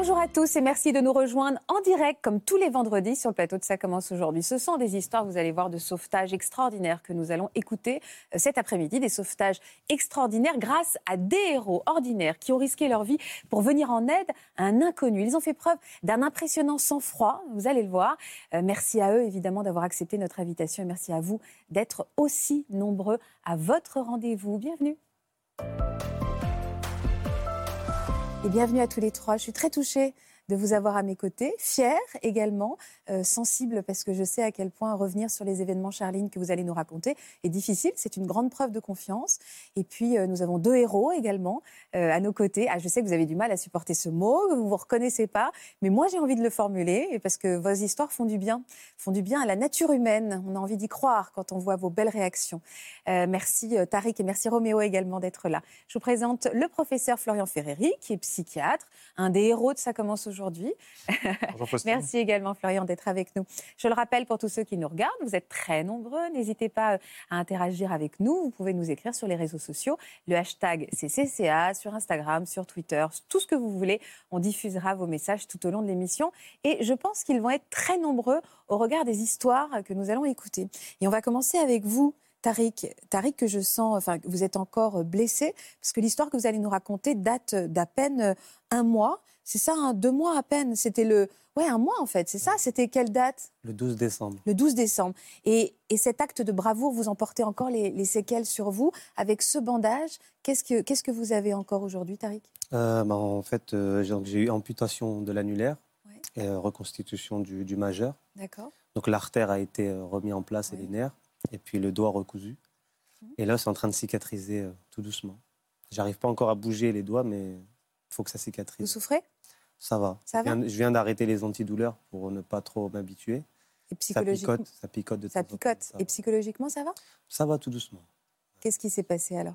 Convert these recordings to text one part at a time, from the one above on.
Bonjour à tous et merci de nous rejoindre en direct comme tous les vendredis sur le plateau de Ça commence aujourd'hui. Ce sont des histoires, vous allez voir, de sauvetage extraordinaires que nous allons écouter euh, cet après-midi. Des sauvetages extraordinaires grâce à des héros ordinaires qui ont risqué leur vie pour venir en aide à un inconnu. Ils ont fait preuve d'un impressionnant sang-froid, vous allez le voir. Euh, merci à eux évidemment d'avoir accepté notre invitation et merci à vous d'être aussi nombreux à votre rendez-vous. Bienvenue. Bienvenue à tous les trois. Je suis très touchée de vous avoir à mes côtés, fière également, euh, sensible parce que je sais à quel point revenir sur les événements, Charline, que vous allez nous raconter est difficile. C'est une grande preuve de confiance. Et puis, euh, nous avons deux héros également euh, à nos côtés. Ah, je sais que vous avez du mal à supporter ce mot, que vous ne vous reconnaissez pas, mais moi, j'ai envie de le formuler parce que vos histoires font du bien, font du bien à la nature humaine. On a envie d'y croire quand on voit vos belles réactions. merci Tariq et merci Roméo également d'être là. Je vous présente le professeur Florian Ferreri, qui est psychiatre, un des héros de Ça commence aujourd'hui aujourd'hui. Merci également, Florian, d'être avec nous. Je le rappelle pour tous ceux qui nous regardent, vous êtes très nombreux. N'hésitez pas euh, à interagir avec nous. Vous pouvez nous écrire sur les réseaux sociaux. Le hashtag CCCA sur Instagram, sur Twitter, tout ce que vous voulez. On diffusera vos messages tout au long de l'émission. Et je pense qu'ils vont être très nombreux au regard des histoires que nous allons écouter. Et on va commencer avec vous. Tariq, Tariq, que je sens, enfin, vous êtes encore blessé, parce que l'histoire que vous allez nous raconter date d'à peine un mois. C'est ça, hein, deux mois à peine. C'était le. Ouais, un mois en fait, c'est ça C'était quelle date? Le 12 décembre. Le 12 décembre. Et, cet acte de bravoure, vous emportez encore les, séquelles sur vous. Avec ce bandage, qu'est-ce que, qu'est-ce que vous avez encore aujourd'hui, Tariq? Euh, bah, En fait, euh, j'ai eu amputation de l'annulaire et euh, reconstitution du, majeur. D'accord. Donc l'artère a été remise en place et les nerfs. Et puis le doigt recousu. Mmh. Et là, c'est en train de cicatriser tout doucement. J'arrive pas encore à bouger les doigts, mais il faut que ça cicatrise. Vous souffrez? Ça va. Ça je viens, d'arrêter les antidouleurs pour ne pas trop m'habituer. Et psychologiquement Ça picote, ça picote de Ça picote. Et psychologiquement, ça va Ça va tout doucement. Qu'est-ce qui s'est passé alors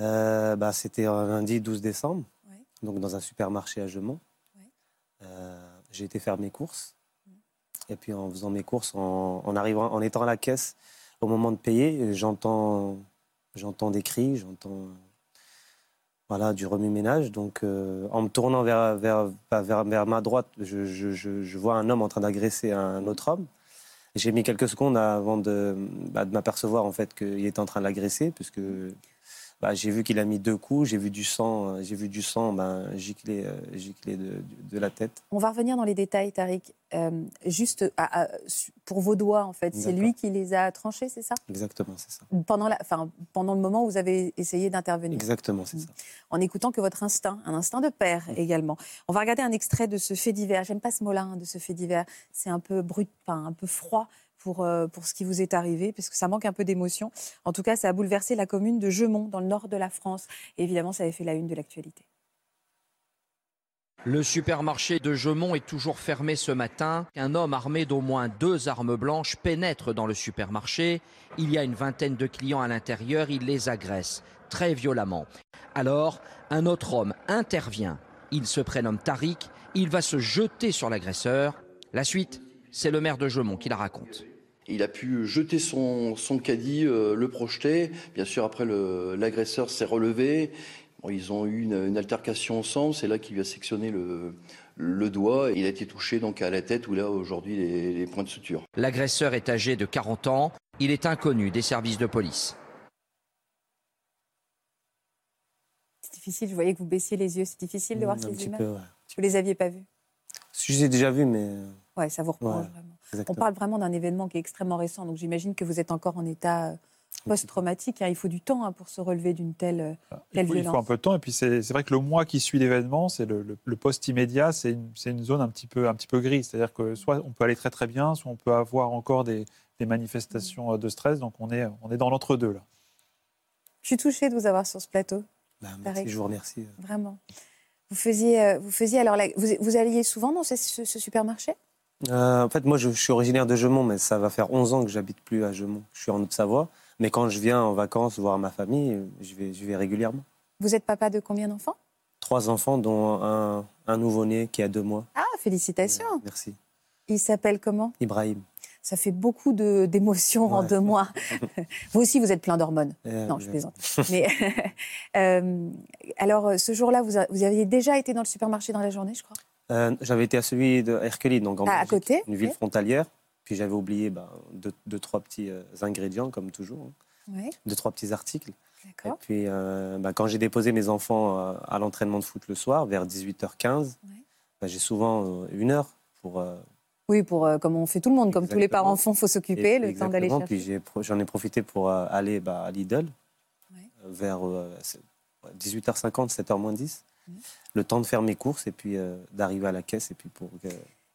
euh, bah, C'était lundi 12 décembre, donc dans un supermarché à Gemont. Euh, j'ai été faire mes courses. Et puis en faisant mes courses, en, arrivant, en étant à la caisse, au moment de payer, j'entends, j'entends des cris, j'entends voilà, du remue-ménage. Donc, euh, en me tournant vers, vers, bah, vers, ma droite, je, je, je, vois un homme en train d'agresser un autre homme. J'ai mis quelques secondes avant de, bah, de m'apercevoir en fait qu'il était en train de l'agresser, puisque bah, j'ai vu qu'il a mis deux coups, j'ai vu du sang, euh, j'ai vu du sang ben, gicler, euh, gicler de, de, la tête. On va revenir dans les détails, Tariq. Euh, juste pour vos doigts, en fait, c'est lui qui les a tranchés, c'est ça? Exactement, c'est ça. Pendant, la, pendant le moment où vous avez essayé d'intervenir. Exactement, c'est ça. En écoutant que votre instinct, un instinct de père également. On va regarder un extrait de ce fait divers. J'aime pas ce mot-là, hein, de ce fait divers. C'est un peu brut, un peu froid pour, euh, pour ce qui vous est arrivé, parce que ça manque un peu d'émotion. En tout cas, ça a bouleversé la commune de Gemont, dans le nord de la France. Et évidemment, ça avait fait la une de l'actualité. Le supermarché de Gemont est toujours fermé ce matin. Un homme armé d'au moins deux armes blanches pénètre dans le supermarché. Il y a une vingtaine de clients à l'intérieur. Il les agresse très violemment. Alors, un autre homme intervient. Il se prénomme Tariq. Il va se jeter sur l'agresseur. La suite, c'est le maire de Gemont qui la raconte. Il a pu jeter son, son caddie, euh, le projeter. Bien sûr, après, l'agresseur s'est relevé. ils ont eu une, altercation ensemble. C'est là qu'il lui a sectionné le, le doigt. Il a été touché donc à la tête où là aujourd'hui les, les points de suture. L'agresseur est âgé de 40 ans. Il est inconnu des services de police. C'est difficile, je voyais que vous baissiez les yeux. C'est difficile de voir ces images. Peu, Vous les aviez pas vus Je les ai déjà vus, mais. Ouais, ça vous vraiment. On parle vraiment d'un événement qui est extrêmement récent, donc j'imagine que vous êtes encore en état euh, post-traumatique. Hein. Il faut du temps hein, pour se relever d'une telle, euh, ah, il faut, violence. Il faut un peu de temps. Et puis c'est vrai que le mois qui suit l'événement, c'est le, post-immédiat, c'est une, une, zone un petit peu, un petit peu grise. C'est-à-dire que soit on peut aller très très bien, soit on peut avoir encore des, des manifestations euh, de stress. Donc on est, on est dans l'entre-deux là. Je suis touchée de vous avoir sur ce plateau. Bah, merci, je vous remercie. Vraiment. Vous faisiez, vous faisiez alors, vous, vous alliez souvent dans ce supermarché? En fait, moi, je, suis originaire de Gemont, mais ça va faire 11 ans que j'habite plus à Gemont. Je suis en Haute-Savoie. Mais quand je viens en vacances voir ma famille, je vais, je vais régulièrement. Vous êtes papa de combien d'enfants? Trois enfants, dont un, un nouveau-né qui a deux mois. Ah, félicitations. merci. Il s'appelle comment? Ibrahim. Ça fait beaucoup d'émotions en deux mois. vous aussi, vous êtes plein d'hormones. Euh, non, je plaisante. Mais euh, alors, ce jour-là, vous, vous, aviez déjà été dans le supermarché dans la journée, je crois? Euh, J'avais été à celui de Hercule, donc en ah, à côté, une ville frontalière. Puis j'avais oublié bah, deux, trois petits ingrédients, comme toujours. Hein. Deux, trois petits articles. Et puis, bah, quand j'ai déposé mes enfants à l'entraînement de foot le soir, vers 18h15, bah, j'ai souvent une heure pour oui, pour, euh, comme on fait tout le monde, comme tous les parents font, il faut s'occuper, le temps d'aller chercher. Puis j'en ai, profité pour euh, aller à Lidl euh, vers 18h50, 7h moins 10. Le temps de faire mes courses et puis d'arriver à la caisse. Et, puis pour,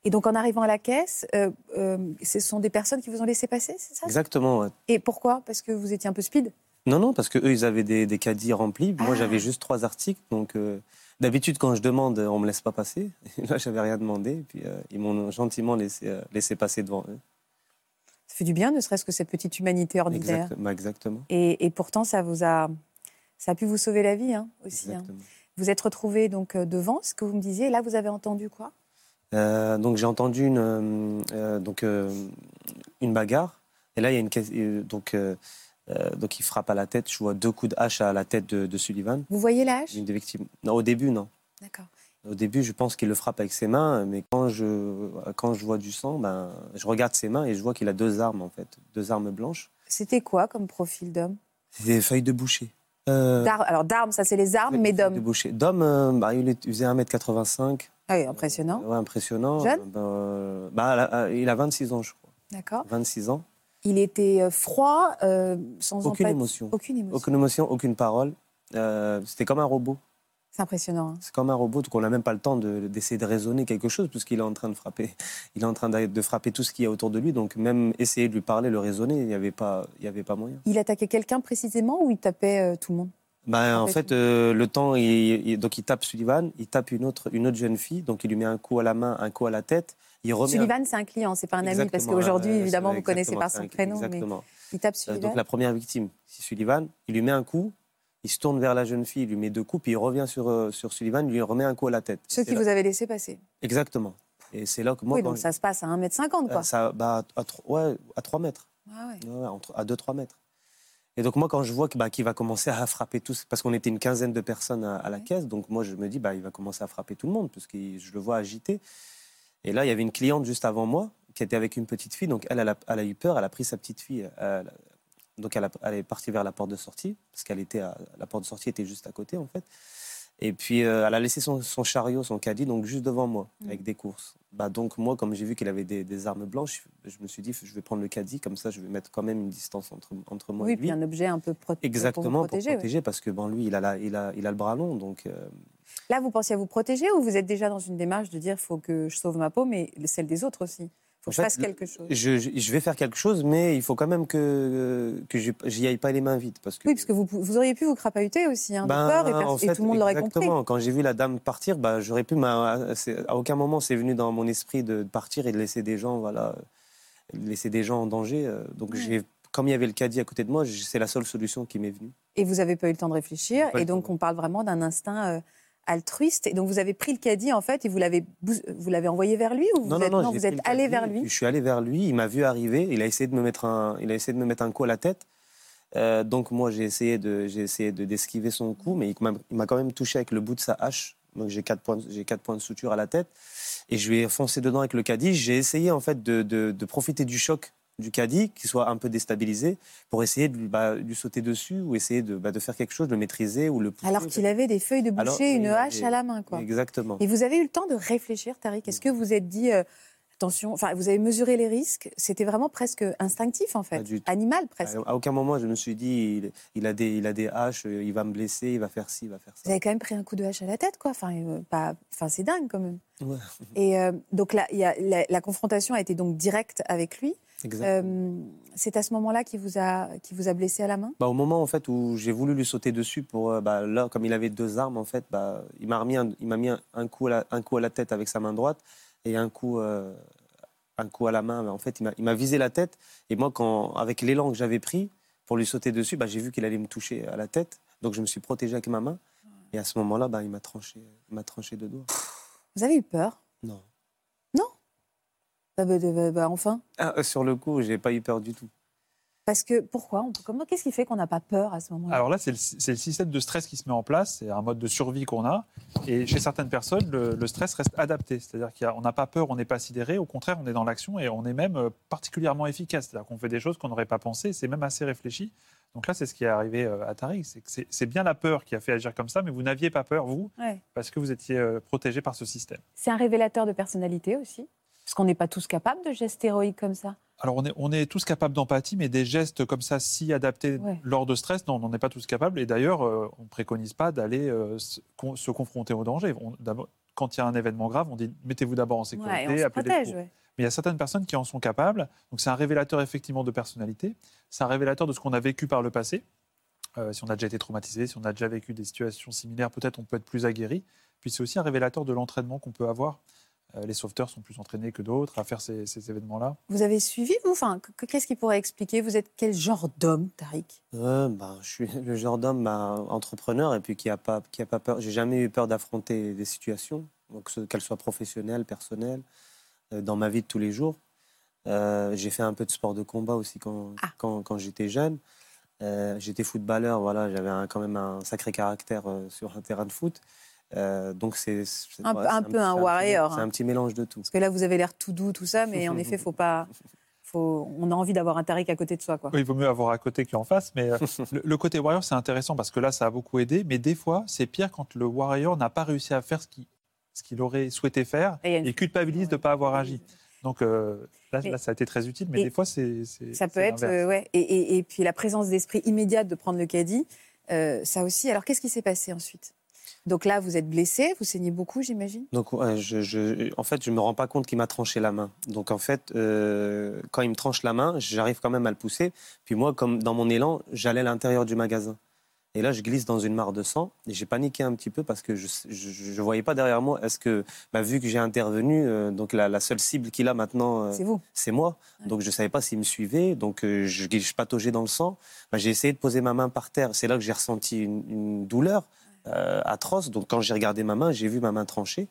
et donc en arrivant à la caisse, ce sont des personnes qui vous ont laissé passer, c'est ça? Exactement. Et pourquoi? Parce que vous étiez un peu speed? Non, non, parce qu'eux, ils avaient des, caddies remplis. Moi, ah. j'avais juste trois articles. Donc. D'habitude, quand je demande, on ne me laisse pas passer. là, je n'avais rien demandé. Et puis, euh, ils m'ont gentiment laissé, euh, laissé passer devant eux. Ça fait du bien, ne serait-ce que cette petite humanité ordinaire. Bah, exactement. Et, pourtant, ça, vous a, ça a pu vous sauver la vie hein, aussi. Hein. Vous êtes retrouvé donc, euh, devant, ce que vous me disiez. Et là, vous avez entendu quoi? Donc, j'ai entendu une, donc, une bagarre. Et là, il y a une. Donc, euh, donc il frappe à la tête. Je vois deux coups de hache à la tête de, Sullivan. Vous voyez la hache? Une des victimes. Non, au début, non. D'accord. Au début, je pense qu'il le frappe avec ses mains, mais quand je, quand je vois du sang, ben, je regarde ses mains et je vois qu'il a deux armes, en fait, deux armes blanches. C'était quoi comme profil d'homme? C'était des feuilles de boucher. Euh, alors, d'armes, ça c'est les armes, mais d'homme. D'homme, euh, bah, il, faisait 1m85. Ah oui, impressionnant. ouais, impressionnant. Jeune ben, bah, Il a 26 ans, je crois. D'accord. 26 ans. Il était euh, froid, euh, sans aucune émotion. Aucune émotion. Aucune émotion, aucune parole. Euh, c'était comme un robot. C'est impressionnant. Hein. C'est comme un robot, donc on n'a même pas le temps d'essayer de, raisonner quelque chose, puisqu'il est en train de frapper. Il est en train de, frapper tout ce qu'il y a autour de lui, donc même essayer de lui parler, le raisonner, il n'y avait, pas, il y avait pas moyen. Il attaquait quelqu'un précisément ou il tapait tout le monde? Ben, en fait, le temps, il, donc il tape Sullivan, il tape une autre, une autre jeune fille, donc il lui met un coup à la main, un coup à la tête. Sullivan, c'est un client, c'est pas un ami, parce qu'aujourd'hui, évidemment, vous connaissez pas son prénom. Exactement. Mais il tape euh, Sullivan. Donc la première victime, c'est Sullivan. Il lui met un coup, il se tourne vers la jeune fille, il lui met deux coups, puis il revient sur, euh, sur Sullivan, lui remet un coup à la tête. Ce qui vous avez laissé passer. Exactement. Et c'est là que moi. Oui, donc ça se passe à 1m50, quoi. Euh, ça, bah, à, ouais, à 3 mètres. Ah ouais. entre, à 2-3 mètres. Et donc moi, quand je vois qu'il bah, va commencer à frapper tous, parce qu'on était une quinzaine de personnes à, la caisse, donc moi je me dis, bah, il va commencer à frapper tout le monde, parce que je le vois agité. Et là, il y avait une cliente juste avant moi qui était avec une petite fille. Donc, elle, elle a, eu peur. Elle a pris sa petite fille. Donc, elle, est partie vers la porte de sortie parce qu'elle était la porte de sortie était juste à côté, en fait. Et puis, euh, elle a laissé son, chariot, son caddie, donc juste devant moi, mmh. avec des courses. Bah, donc, moi, comme j'ai vu qu'il avait des, armes blanches, je me suis dit, je vais prendre le caddie, comme ça, je vais mettre quand même une distance entre, entre moi et lui. Oui, puis un objet un peu protégé. Exactement, pour, protéger, parce que bon, lui, il a, il, a, il a le bras long, donc. Euh, Là, vous pensiez à vous protéger ou vous êtes déjà dans une démarche de dire il faut que je sauve ma peau, mais celle des autres aussi? Faut que je fasse quelque chose. Je, vais faire quelque chose, mais il faut quand même que, que j'y aille pas les mains vides. Parce que... Oui, parce que vous, vous auriez pu vous crapahuter aussi, hein, de ben, peur, et, tout le monde l'aurait compris. Exactement. Quand j'ai vu la dame partir, bah, j'aurais pu. À aucun moment, c'est venu dans mon esprit de partir et de laisser des gens, voilà, laisser des gens en danger. Euh, donc, j'ai comme il y avait le caddie à côté de moi, c'est la seule solution qui m'est venue. Et vous n'avez pas eu le temps de réfléchir, et donc on parle vraiment d'un instinct euh, altruiste. Et donc vous avez pris le caddie en fait et vous l'avez vous l'avez envoyé vers lui ou vous non, êtes, non, vous êtes allé vers lui Je suis allé vers lui. Il m'a vu arriver. Il a essayé de me mettre un il a essayé de me mettre un coup à la tête. Euh, donc moi j'ai essayé de j'ai essayé de d'esquiver son coup, mais il m'a quand même touché avec le bout de sa hache. Donc j'ai quatre points j'ai quatre points de suture à la tête et je lui ai foncé dedans avec le caddie. J'ai essayé en fait de, de, de profiter du choc du caddie, qui soit un peu déstabilisé, pour essayer de, bah, lui sauter dessus ou essayer de, bah, de, faire quelque chose, de le maîtriser ou le Alors qu'il avait des feuilles de boucher, une hache à la main. Quoi. Exactement. Et vous avez eu le temps de réfléchir, Tariq? Est-ce que vous êtes dit, euh, attention, enfin, vous avez mesuré les risques? C'était vraiment presque instinctif, en fait, animal presque. À, aucun moment, je me suis dit, il, a des, il a des haches, euh, il va me blesser, il va faire ci, il va faire ça. Vous avez quand même pris un coup de hache à la tête, quoi. Enfin, euh, pas, enfin c'est dingue, quand même. Et donc, là, y a, la, la confrontation a été donc directe avec lui. Euh, c'est à ce moment-là qu'il vous a qui vous a blessé à la main? Bah, Au moment en fait où j'ai voulu lui sauter dessus pour euh, bah, là comme il avait deux armes en fait bah, il m'a mis un, il m'a mis un, coup à la, un coup à la tête avec sa main droite et un coup euh, un coup à la main. En fait, il m'a visé la tête. Et moi, quand, avec l'élan que j'avais pris pour lui sauter dessus, bah, j'ai vu qu'il allait me toucher à la tête. Donc, je me suis protégé avec ma main. Et à ce moment-là, bah, il m'a tranché, tranché deux doigts. Vous avez eu peur? Non bah, bah, bah, Enfin ah, Sur le coup, j'ai pas eu peur du tout. Parce que pourquoi Qu'est-ce qui fait qu'on n'a pas peur à ce moment-là? Alors là, c'est le, système de stress qui se met en place. C'est un mode de survie qu'on a. Et chez certaines personnes, le, stress reste adapté. C'est-à-dire qu'on n'a pas peur, on n'est pas sidéré. Au contraire, on est dans l'action et on est même euh, particulièrement efficace. C'est-à-dire qu'on fait des choses qu'on n'aurait pas pensé. C'est même assez réfléchi. Donc là, c'est ce qui est arrivé euh, à Tariq. C'est bien la peur qui a fait agir comme ça, mais vous n'aviez pas peur, vous, parce que vous étiez euh, protégé par ce système. C'est un révélateur de personnalité aussi Parce qu'on n'est pas tous capables de gestes héroïques comme ça alors, on est, tous capables d'empathie, mais des gestes comme ça, si adaptés lors de stress, non, on n'en est pas tous capables. Et d'ailleurs, euh, on ne préconise pas d'aller euh, se, confronter au danger. quand il y a un événement grave, on dit mettez-vous d'abord en sécurité, appelez les Mais il y a certaines personnes qui en sont capables. Donc, c'est un révélateur effectivement de personnalité. C'est un révélateur de ce qu'on a vécu par le passé. Euh, si on a déjà été traumatisé, si on a déjà vécu des situations similaires, peut-être on peut être plus aguerri. Puis c'est aussi un révélateur de l'entraînement qu'on peut avoir les sauveteurs sont plus entraînés que d'autres à faire ces, événements-là. Vous avez suivi, vous? Enfin, Qu'est-ce qui pourrait expliquer? Vous êtes quel genre d'homme, Tariq? Euh, bah, Je suis le genre d'homme bah, entrepreneur et puis qui n'a pas, qui a pas peur. J'ai jamais eu peur d'affronter des situations, qu'elles soient professionnelles, personnelles, euh, dans ma vie de tous les jours. j'ai fait un peu de sport de combat aussi quand, ah. quand, quand j'étais jeune. j'étais footballeur, voilà, j'avais quand même un sacré caractère sur un terrain de foot. Euh, donc c'est un, peu un, warrior. C'est un, petit mélange de tout. Parce que là, vous avez l'air tout doux, tout ça, mais en effet, faut pas. Faut, on a envie d'avoir un Tariq à côté de soi. Quoi. Oui, il vaut mieux avoir à côté qu'en face. Mais euh, le, côté warrior, c'est intéressant parce que là, ça a beaucoup aidé. Mais des fois, c'est pire quand le warrior n'a pas réussi à faire ce qu'il ce qu'il aurait souhaité faire et, culpabilise de ne pas avoir agi. Donc euh, là, là, ça a été très utile, mais des fois, c'est. Ça peut être, ouais. Et, et, puis la présence d'esprit immédiate de prendre le caddie, ça aussi. Alors, qu'est-ce qui s'est passé ensuite? Donc là, vous êtes blessé, vous saignez beaucoup, j'imagine? Donc, je, en fait, je ne me rends pas compte qu'il m'a tranché la main. Donc, en fait, euh, quand il me tranche la main, j'arrive quand même à le pousser. Puis moi, comme dans mon élan, j'allais à l'intérieur du magasin. Et là, je glisse dans une mare de sang. Et j'ai paniqué un petit peu parce que je ne voyais pas derrière moi. Est-ce que, bah, vu que j'ai intervenu, euh, donc la, seule cible qu'il a maintenant, euh, c'est vous. C'est moi. Donc je ne savais pas s'il me suivait. Donc je, je pataugeais dans le sang. Bah, j'ai essayé de poser ma main par terre. C'est là que j'ai ressenti une douleur. Euh, atroce. Donc quand j'ai regardé ma main, j'ai vu ma main tranchée.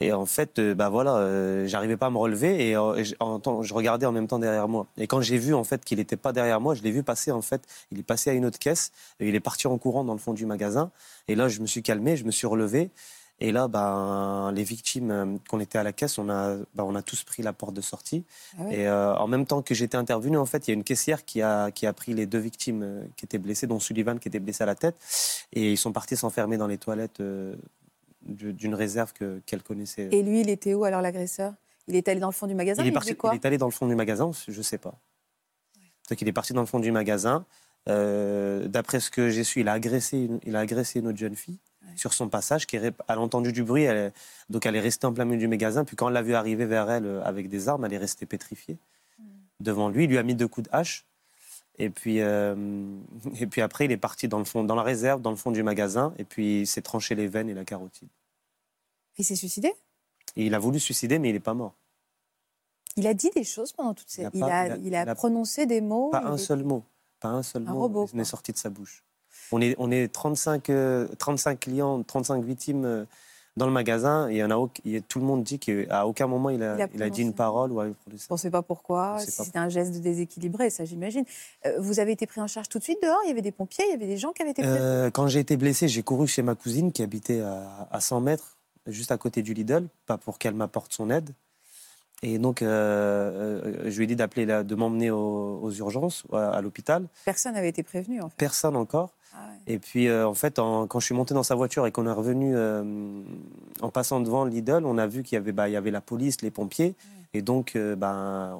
Et en fait, euh, bah voilà, euh, j'arrivais pas à me relever et, je regardais en même temps derrière moi. Et quand j'ai vu en fait qu'il n'était pas derrière moi, je l'ai vu passer en fait. Il est passé à une autre caisse. Et il est parti en courant dans le fond du magasin. Et là, je me suis calmé, je me suis relevé. Et là, ben, les victimes euh, qu'on était à la caisse, on a, ben, on a tous pris la porte de sortie. Ah et euh, en même temps que j'étais intervenu, en fait, il y a une caissière qui a, qui a pris les deux victimes euh, qui étaient blessées, dont Sullivan qui était blessé à la tête. Et ils sont partis s'enfermer dans les toilettes d'une réserve qu'elle connaissait. Et lui, il était où alors l'agresseur? Il est allé dans le fond du magasin il, est, parti, quoi? il est allé dans le fond du magasin, je ne sais pas. Donc il est parti dans le fond du magasin. D'après ce que j'ai su, il a agressé une, il a agressé une autre jeune fille sur son passage, qui a entendu du bruit, elle, donc elle est restée en plein milieu du magasin, puis quand on l'a vu arriver vers elle euh, avec des armes, elle est restée pétrifiée hmm. devant lui, il lui a mis deux coups de hache, et puis, euh, et puis après il est parti dans, le fond, dans la réserve, dans le fond du magasin, et puis il s'est tranché les veines et la carotide. Il s'est suicidé? Il a voulu suicider, mais il n'est pas mort. Il a dit des choses pendant toutes ces... Il a, il a, prononcé des mots Pas un seul mot. Pas un seul mot n'est sorti de sa bouche. On est, on est 35, 35 euh, clients, 35 victimes euh, dans le magasin et, a, tout le monde dit qu'à aucun moment il a, il a, dit une parole ou a produit ça. On ne sait pas pourquoi, si c'était un geste déséquilibré, ça j'imagine. Euh, vous avez été pris en charge tout de suite dehors? Il y avait des pompiers, il y avait des gens qui avaient été pris? Quand j'ai été blessé, j'ai couru chez ma cousine qui habitait à, à 100 mètres, juste à côté du Lidl, pas pour qu'elle m'apporte son aide. Et donc, euh, euh, je lui ai dit d'appeler, de m'emmener aux, urgences, à, l'hôpital. Personne n'avait été prévenu, en fait. Personne encore. Ah et puis, euh, en fait, quand je suis monté dans sa voiture et qu'on est revenu en passant devant Lidl, on a vu qu'il y avait, bah, il y avait la police, les pompiers. Et donc, bah,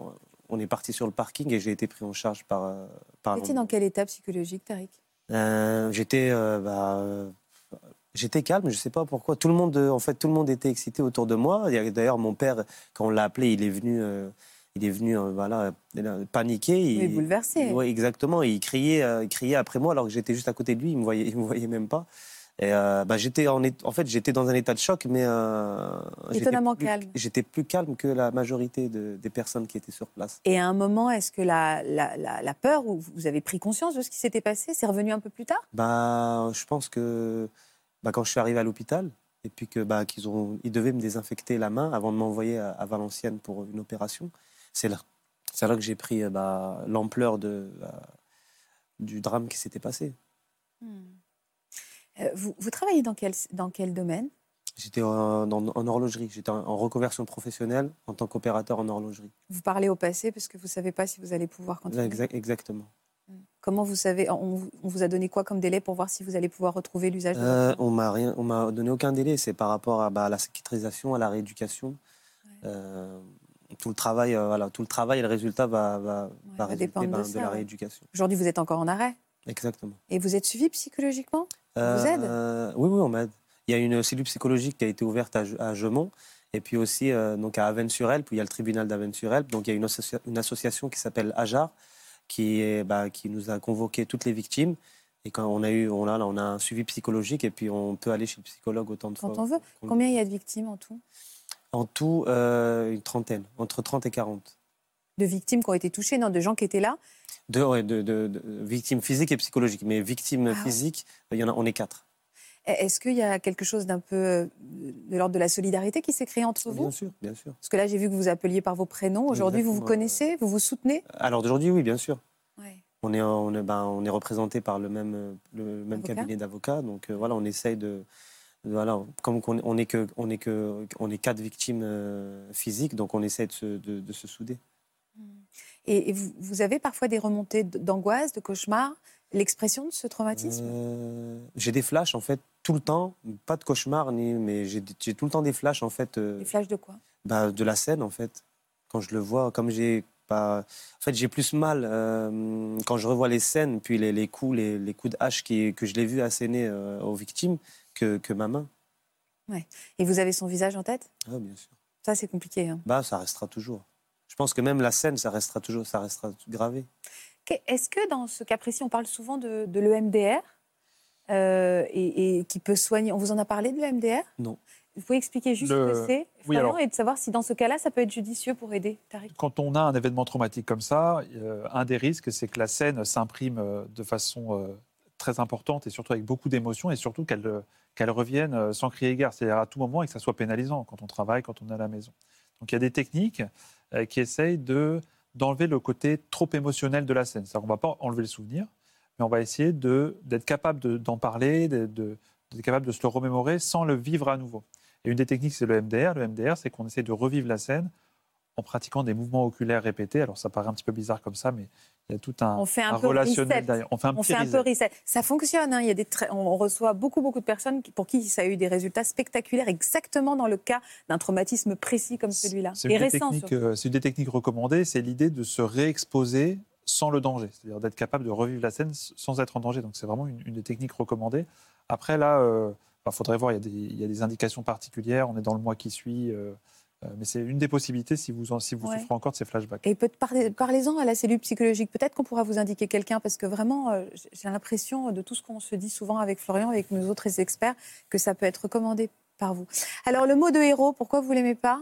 on est parti sur le parking et j'ai été pris en charge par. par Vous dans quel état psychologique, Tariq? J'étais bah, J'étais calme, je ne sais pas pourquoi. Tout le monde, en fait, tout le monde était excité autour de moi. D'ailleurs, mon père, quand on l'a appelé, il est venu, euh, il est venu, euh, voilà, paniquer. Il est bouleversé. Oui, exactement. Il criait, euh, il criait après moi, alors que j'étais juste à côté de lui. Il me voyait, il me voyait même pas. Et euh, bah, j'étais en, en, fait, j'étais dans un état de choc, mais euh, étonnamment calme. J'étais plus calme que la majorité des personnes qui étaient sur place. Et à un moment, est-ce que la, la, la, peur, ou vous avez pris conscience de ce qui s'était passé, c'est revenu un peu plus tard? Bah, je pense que bah, quand je suis arrivé à l'hôpital, et puis que bah, qu'ils ont, ils devaient me désinfecter la main avant de m'envoyer à, Valenciennes pour une opération. C'est là, c'est là que j'ai pris bah, l'ampleur de, du drame qui s'était passé. Hmm. Euh, vous, travaillez dans quel, dans quel domaine? J'étais en, en, horlogerie. J'étais en, reconversion professionnelle en tant qu'opérateur en horlogerie. Vous parlez au passé parce que vous ne savez pas si vous allez pouvoir continuer Exactement. Hmm. Comment vous savez on, vous a donné quoi comme délai pour voir si vous allez pouvoir retrouver l'usage euh, On m'a rien, on m'a donné aucun délai. C'est par rapport à, bah, la cicatrisation, à la rééducation. Euh, tout le travail, voilà, tout le travail et le résultat va, va, va, dépendre ben, de, la rééducation. Aujourd'hui, vous êtes encore en arrêt. Exactement. Et vous êtes suivi psychologiquement? On vous aide? Euh, Oui, oui, on m'aide. Il y a une cellule psychologique qui a été ouverte à, à Gemont. Et puis aussi euh, donc à Avennes-sur-Elpe, où il y a le tribunal d'Avennes-sur-Elpe. Donc il y a une, une association qui s'appelle Ajar, qui, est, bah, qui nous a convoqué toutes les victimes. Et quand on a eu, on a, là, on a un suivi psychologique et puis on peut aller chez le psychologue autant de fois. Quand on veut. Combien il y a de victimes en tout? En tout, euh, une trentaine, entre 30 et 40. De victimes qui ont été touchées, non, de gens qui étaient là? De, de, victimes physiques et psychologiques. Mais victimes ah physiques, il y en a, on est quatre. Est-ce qu'il y a quelque chose d'un peu euh, de l'ordre de la solidarité qui s'est créé entre vous? Bien sûr, bien sûr. Parce que là, j'ai vu que vous appeliez par vos prénoms. Aujourd'hui, vous vous connaissez? Vous vous soutenez? Alors d'aujourd'hui, oui, bien sûr. On est, on est, ben, on est représenté par le même, le même cabinet d'avocats. Donc euh, voilà, on essaye de. Voilà, comme on n'est que, on est que, on est quatre victimes euh, physiques, donc on essaie de se, de, se souder. Hmm. Et, vous, avez parfois des remontées d'angoisse, de cauchemar, l'expression de ce traumatisme? Euh, J'ai des flashs en fait tout le temps, pas de cauchemar, ni, mais j'ai tout le temps des flashs en fait. Euh, des flashs de quoi? bah, De la scène en fait. Quand je le vois, comme j'ai pas. En fait, j'ai plus mal euh, quand je revois les scènes, puis les, les coups, les, les, coups de hache qui, que je l'ai vu asséner aux victimes, que, que ma main. Ouais. Et vous avez son visage en tête? Ah, bien sûr. Ça, c'est compliqué. Hein. Bah, ça restera toujours je pense que même la scène, ça restera toujours, ça restera gravé. Est-ce que dans ce cas précis, on parle souvent de, de l'EMDR euh, et, qui peut soigner? On vous en a parlé de l'EMDR Non. Vous pouvez expliquer juste ce que c'est et de savoir si dans ce cas-là, ça peut être judicieux pour aider Quand on a un événement traumatique comme ça, euh, un des risques, c'est que la scène s'imprime euh, de façon très importante et surtout avec beaucoup d'émotions et surtout qu'elle qu'elle revienne sans crier gare, c'est-à-dire à tout moment et que ça soit pénalisant quand on travaille, quand on est à la maison. Donc il y a des techniques euh, qui essaye de, d'enlever le côté trop émotionnel de la scène. C'est-à-dire ne va pas enlever le souvenir, mais on va essayer de, d'être capable d'en parler, de, d'être capable de se le remémorer sans le vivre à nouveau. Et une des techniques, c'est le MDR. Le MDR, c'est qu'on essaie de revivre la scène en pratiquant des mouvements oculaires répétés. Alors ça paraît un petit peu bizarre comme ça, mais il y a tout un, on fait un, relationnel derrière. On fait un, on fait un peu reset. Ça fonctionne. Hein. Il y a des on reçoit beaucoup, beaucoup de personnes pour qui ça a eu des résultats spectaculaires, exactement dans le cas d'un traumatisme précis comme celui-là. C'est une, euh, une, des techniques recommandées. C'est l'idée de se réexposer sans le danger, c'est-à-dire d'être capable de revivre la scène sans être en danger. Donc c'est vraiment une, des techniques recommandées. Après là, il euh, bah, faudrait voir. Il y, a des, il y, a des, indications particulières. On est dans le mois qui suit. Euh, mais c'est une des possibilités si vous, si vous souffrez encore de ces flashbacks. Et parlez-en à la cellule psychologique. Peut-être qu'on pourra vous indiquer quelqu'un, parce que vraiment, euh, j'ai l'impression de tout ce qu'on se dit souvent avec Florian, avec nos autres experts, que ça peut être recommandé par vous. Alors, le mot de héros, pourquoi vous l'aimez pas?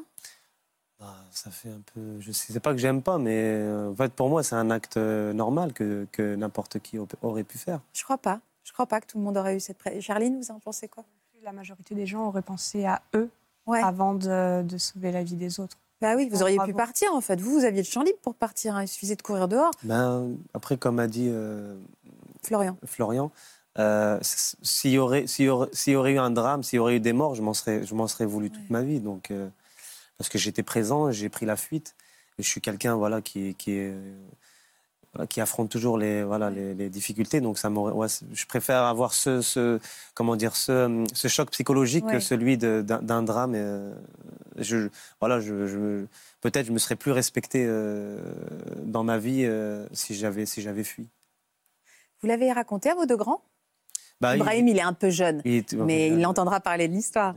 Bah, ça fait un peu. Je sais pas que j'aime pas, mais euh, en fait, pour moi, c'est un acte normal que, que n'importe qui aurait pu faire. Je crois pas. Je crois pas que tout le monde aurait eu cette. Charline, vous en pensez quoi? La majorité des gens auraient pensé à eux avant de, sauver la vie des autres. Bah oui, vous auriez pu partir en fait. Vous, vous aviez le champ libre pour partir. Hein. Il suffisait de courir dehors. Ben, après, comme a dit euh, Florian, Florian euh, s'il y, aurait, y, aurait, y aurait eu un drame, s'il y aurait eu des morts, je m'en serais, je m'en serais voulu toute ma vie. Donc, euh, parce que j'étais présent, j'ai pris la fuite. Et je suis quelqu'un voilà, qui, qui est qui affrontent toujours les, voilà, les, difficultés. Donc, ça ouais, je préfère avoir ce, ce comment dire, ce, ce, choc psychologique que celui d'un drame. Euh, je, voilà, je, peut-être je me serais plus respecté euh, dans ma vie euh, si j'avais si j'avais fui. Vous l'avez raconté à vos deux grands? Bah, Ibrahim, il, est un peu jeune, mais il entendra parler de l'histoire.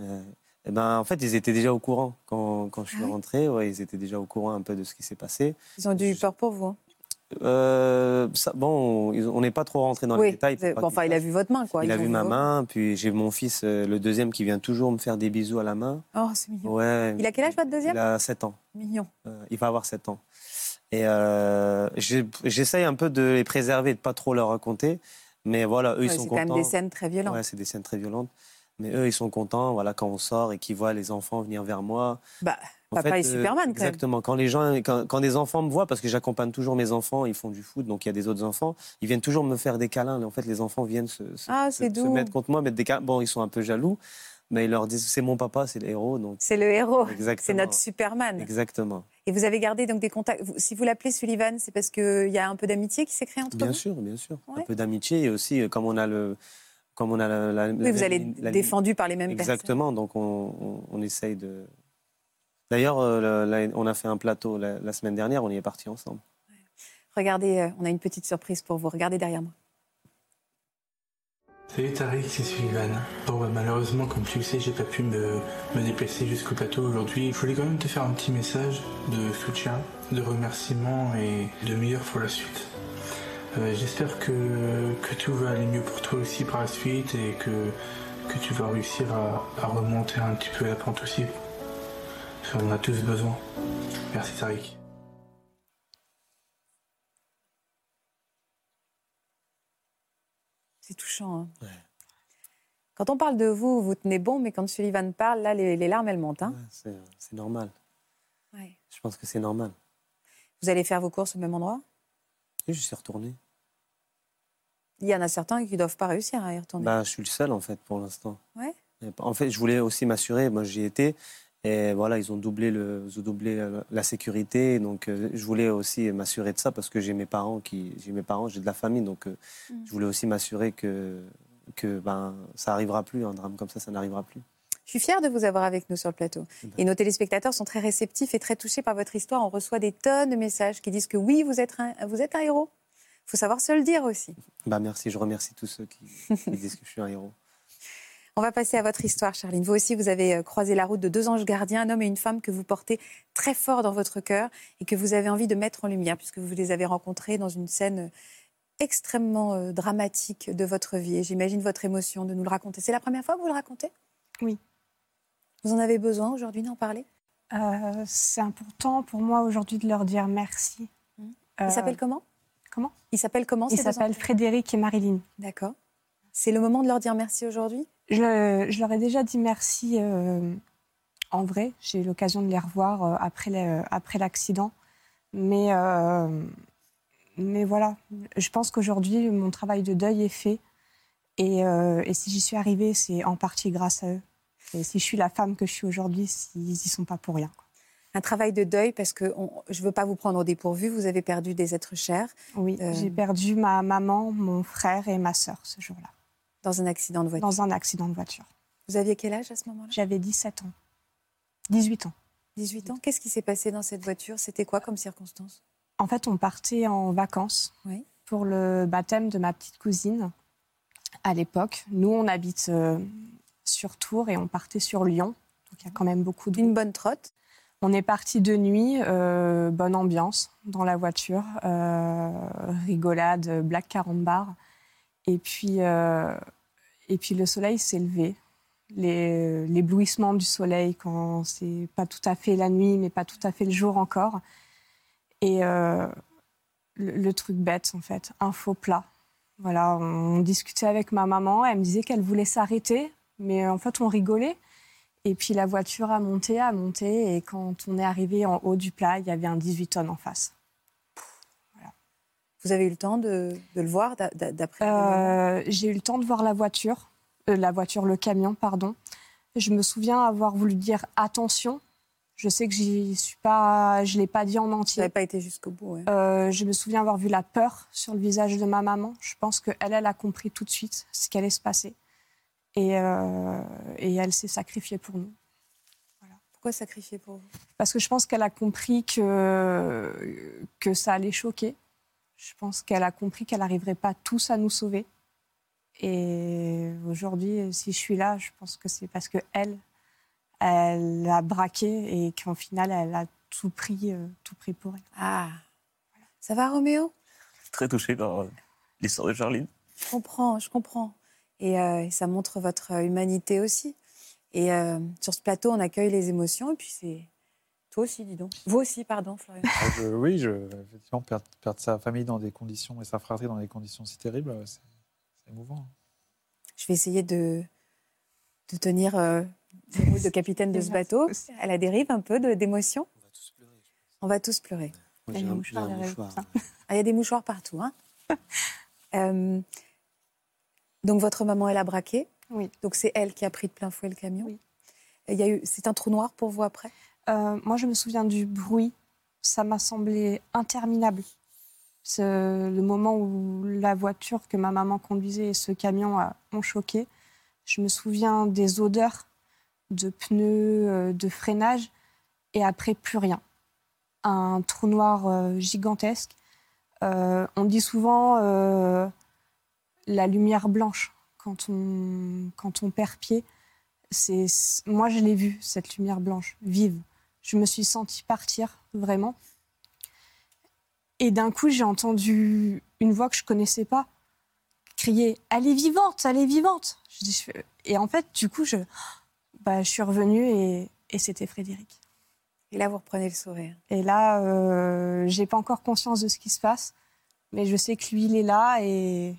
Eh ben, en fait, ils étaient déjà au courant quand, quand je suis ah rentré. Ouais, ils étaient déjà au courant un peu de ce qui s'est passé. Ils ont dû eu peur pour vous. Hein euh, bon, on n'est pas trop rentré dans les détails. enfin, il a vu votre main, quoi. Il a vu ma main, puis j'ai mon fils, euh, le deuxième, qui vient toujours me faire des bisous à la main. Oh, c'est mignon. Ouais. Il a quel âge, votre deuxième? Il a 7 ans. Mignon. Euh, il va avoir 7 ans. Et j'essaye un peu de les préserver, de pas trop leur raconter. Mais voilà, eux, ils sont contents. C'est quand même des scènes très violentes. Ouais, c'est des scènes très violentes. Mais eux, ils sont contents, voilà, quand on sort et qu'ils voient les enfants venir vers moi. Bah, papa est euh, Superman, Exactement. Quand les gens, quand, des enfants me voient, parce que j'accompagne toujours mes enfants, ils font du foot, donc il y a des autres enfants, ils viennent toujours me faire des câlins. En fait, les enfants viennent se, ah, mettre contre moi, mettre des câlins. Bon, ils sont un peu jaloux, mais ils leur disent c'est mon papa, c'est le héros. Donc... C'est le héros. C'est notre Superman. Exactement. Et vous avez gardé donc des contacts. Si vous l'appelez Sullivan, c'est parce qu'il y a un peu d'amitié qui s'est créé entre bien vous? Bien sûr, bien sûr. Un peu d'amitié et aussi euh, comme on a le comme on a la, oui, vous allez défendu par les mêmes Exactement, donc on, essaye de. D'ailleurs, euh, on a fait un plateau la, semaine dernière, on y est parti ensemble. Regardez, euh, on a une petite surprise pour vous. Regardez derrière moi. Salut Tariq, c'est Sullivan. Bon, bah, malheureusement, comme tu le sais, j'ai pas pu me, me déplacer jusqu'au plateau aujourd'hui. Je voulais quand même te faire un petit message de soutien, de remerciement et de meilleur pour la suite. Euh, j'espère que, que, tout va aller mieux pour toi aussi par la suite et que, que tu vas réussir à, remonter un petit peu la pente aussi. On en a tous besoin. Merci Tariq. C'est touchant. Hein. Quand on parle de vous, vous tenez bon, mais quand Sullivan parle, là, les, larmes, elles montent. Hein. c'est normal. Je pense que c'est normal. Vous allez faire vos courses au même endroit? Oui, je suis retourné. Il y en a certains qui ne doivent pas réussir à y retourner. Bah, je suis le seul, en fait, pour l'instant. Ouais. En fait, je voulais aussi m'assurer. Moi, j'y étais. Et voilà, ils ont doublé, le, ils ont doublé la sécurité. Donc, euh, je voulais aussi m'assurer de ça parce que j'ai mes parents, qui, j'ai mes parents, j'ai de la famille. Donc, euh, mm. je voulais aussi m'assurer que, que ben, ça n'arrivera plus. Un drame comme ça, ça n'arrivera plus. Je suis fière de vous avoir avec nous sur le plateau. Et nos téléspectateurs sont très réceptifs et très touchés par votre histoire. On reçoit des tonnes de messages qui disent que oui, vous êtes un, vous êtes un héros. Il faut savoir se le dire aussi. Bah merci, je remercie tous ceux qui, disent que je suis un héros. On va passer à votre histoire, Charline. Vous aussi, vous avez euh, croisé la route de deux anges gardiens, un homme et une femme que vous portez très fort dans votre cœur et que vous avez envie de mettre en lumière, puisque vous les avez rencontrés dans une scène euh, extrêmement euh, dramatique de votre vie. Et j'imagine votre émotion de nous le raconter. C'est la première fois que vous le racontez? Oui. Vous en avez besoin aujourd'hui d'en parler? C'est important pour moi aujourd'hui de leur dire merci. Mmh. Il s'appelle comment? Comment? Il s'appelle comment Il s'appelle Frédéric et Marilyn. D'accord. C'est le moment de leur dire merci aujourd'hui? Je, leur ai déjà dit merci euh, en vrai. J'ai eu l'occasion de les revoir euh, après l'accident. Mais, euh, mais voilà, je pense qu'aujourd'hui, mon travail de deuil est fait. Et, et si j'y suis arrivée, c'est en partie grâce à eux. Et si je suis la femme que je suis aujourd'hui, ils n'y sont pas pour rien un travail de deuil parce que je ne veux pas vous prendre au dépourvu, vous avez perdu des êtres chers. Oui, euh, j'ai perdu ma maman, mon frère et ma sœur ce jour-là. Dans un accident de voiture Dans un accident de voiture. Vous aviez quel âge à ce moment-là? J'avais 17 ans. 18 ans. 18 ans Qu'est-ce qui s'est passé dans cette voiture? C'était quoi comme circonstance? En fait, on partait en vacances pour le baptême de ma petite cousine à l'époque. Nous, on habite euh, sur Tours et on partait sur Lyon. Donc il y a quand même beaucoup de... Une bonne trotte on est parti de nuit, euh, bonne ambiance dans la voiture, euh, rigolade, black carambar. Et puis, euh, et puis le soleil s'est levé. L'éblouissement du soleil quand c'est pas tout à fait la nuit, mais pas tout à fait le jour encore. Et le, truc bête, en fait, un faux plat. Voilà, on discutait avec ma maman, elle me disait qu'elle voulait s'arrêter, mais en fait, on rigolait. Et puis la voiture a monté, a monté, et quand on est arrivé en haut du plat, il y avait un 18 tonnes en face. Vous avez eu le temps de, le voir d'après euh, J'ai eu le temps de voir la voiture, euh, la voiture, le camion, pardon. Je me souviens avoir voulu dire attention. Je sais que suis pas, je l'ai pas dit en entier. Vous n'avez pas été jusqu'au bout. Euh, je me souviens avoir vu la peur sur le visage de ma maman. Je pense qu'elle, elle a compris tout de suite ce qui allait se passer. Euh, et, elle s'est sacrifiée pour nous. Pourquoi sacrifier pour vous? Parce que je pense qu'elle a compris que, que ça allait choquer. Je pense qu'elle a compris qu'elle n'arriverait pas tous à nous sauver. Et aujourd'hui, si je suis là, je pense que c'est parce qu'elle, elle a braqué et qu'en final, elle a tout pris, euh, tout pris pour elle. Ah, Ça va, Roméo? Très touché par euh, l'histoire de Charline. Je comprends, je comprends. Et, euh, ça montre votre humanité aussi. Et euh, sur ce plateau, on accueille les émotions. Et puis c'est toi aussi, dis donc. Vous aussi, pardon, Florian. Ah, oui, je, effectivement, perdre, sa famille dans des conditions et sa fratrie dans des conditions si terribles, c'est émouvant. Je vais essayer de, de tenir les mots de capitaine de ce bateau à la dérive un peu d'émotion. On va tous pleurer. On va tous pleurer. il y a, un, mouchoir. Ah, il y a des mouchoirs partout. Hein euh, donc votre maman, elle a braqué. Oui. Donc c'est elle qui a pris de plein fouet le camion. Oui. Il y a eu, c'est un trou noir pour vous après? Euh, Moi, je me souviens du bruit. Ça m'a semblé interminable. Le moment où la voiture que ma maman conduisait et ce camion ont choqué. Je me souviens des odeurs de pneus, euh, de freinage, et après plus rien. Un trou noir gigantesque euh, on dit souvent euh, la lumière blanche quand on, quand on perd pied. Moi, je l'ai vue, cette lumière blanche, vive. Je me suis sentie partir, vraiment. Et d'un coup, j'ai entendu une voix que je connaissais pas crier Elle est vivante, elle est vivante. Et en fait, du coup, je, bah, je suis revenue et, et c'était Frédéric. Et là, vous reprenez le sourire. Et là, euh, j'ai pas encore conscience de ce qui se passe, mais je sais que lui, il est là et.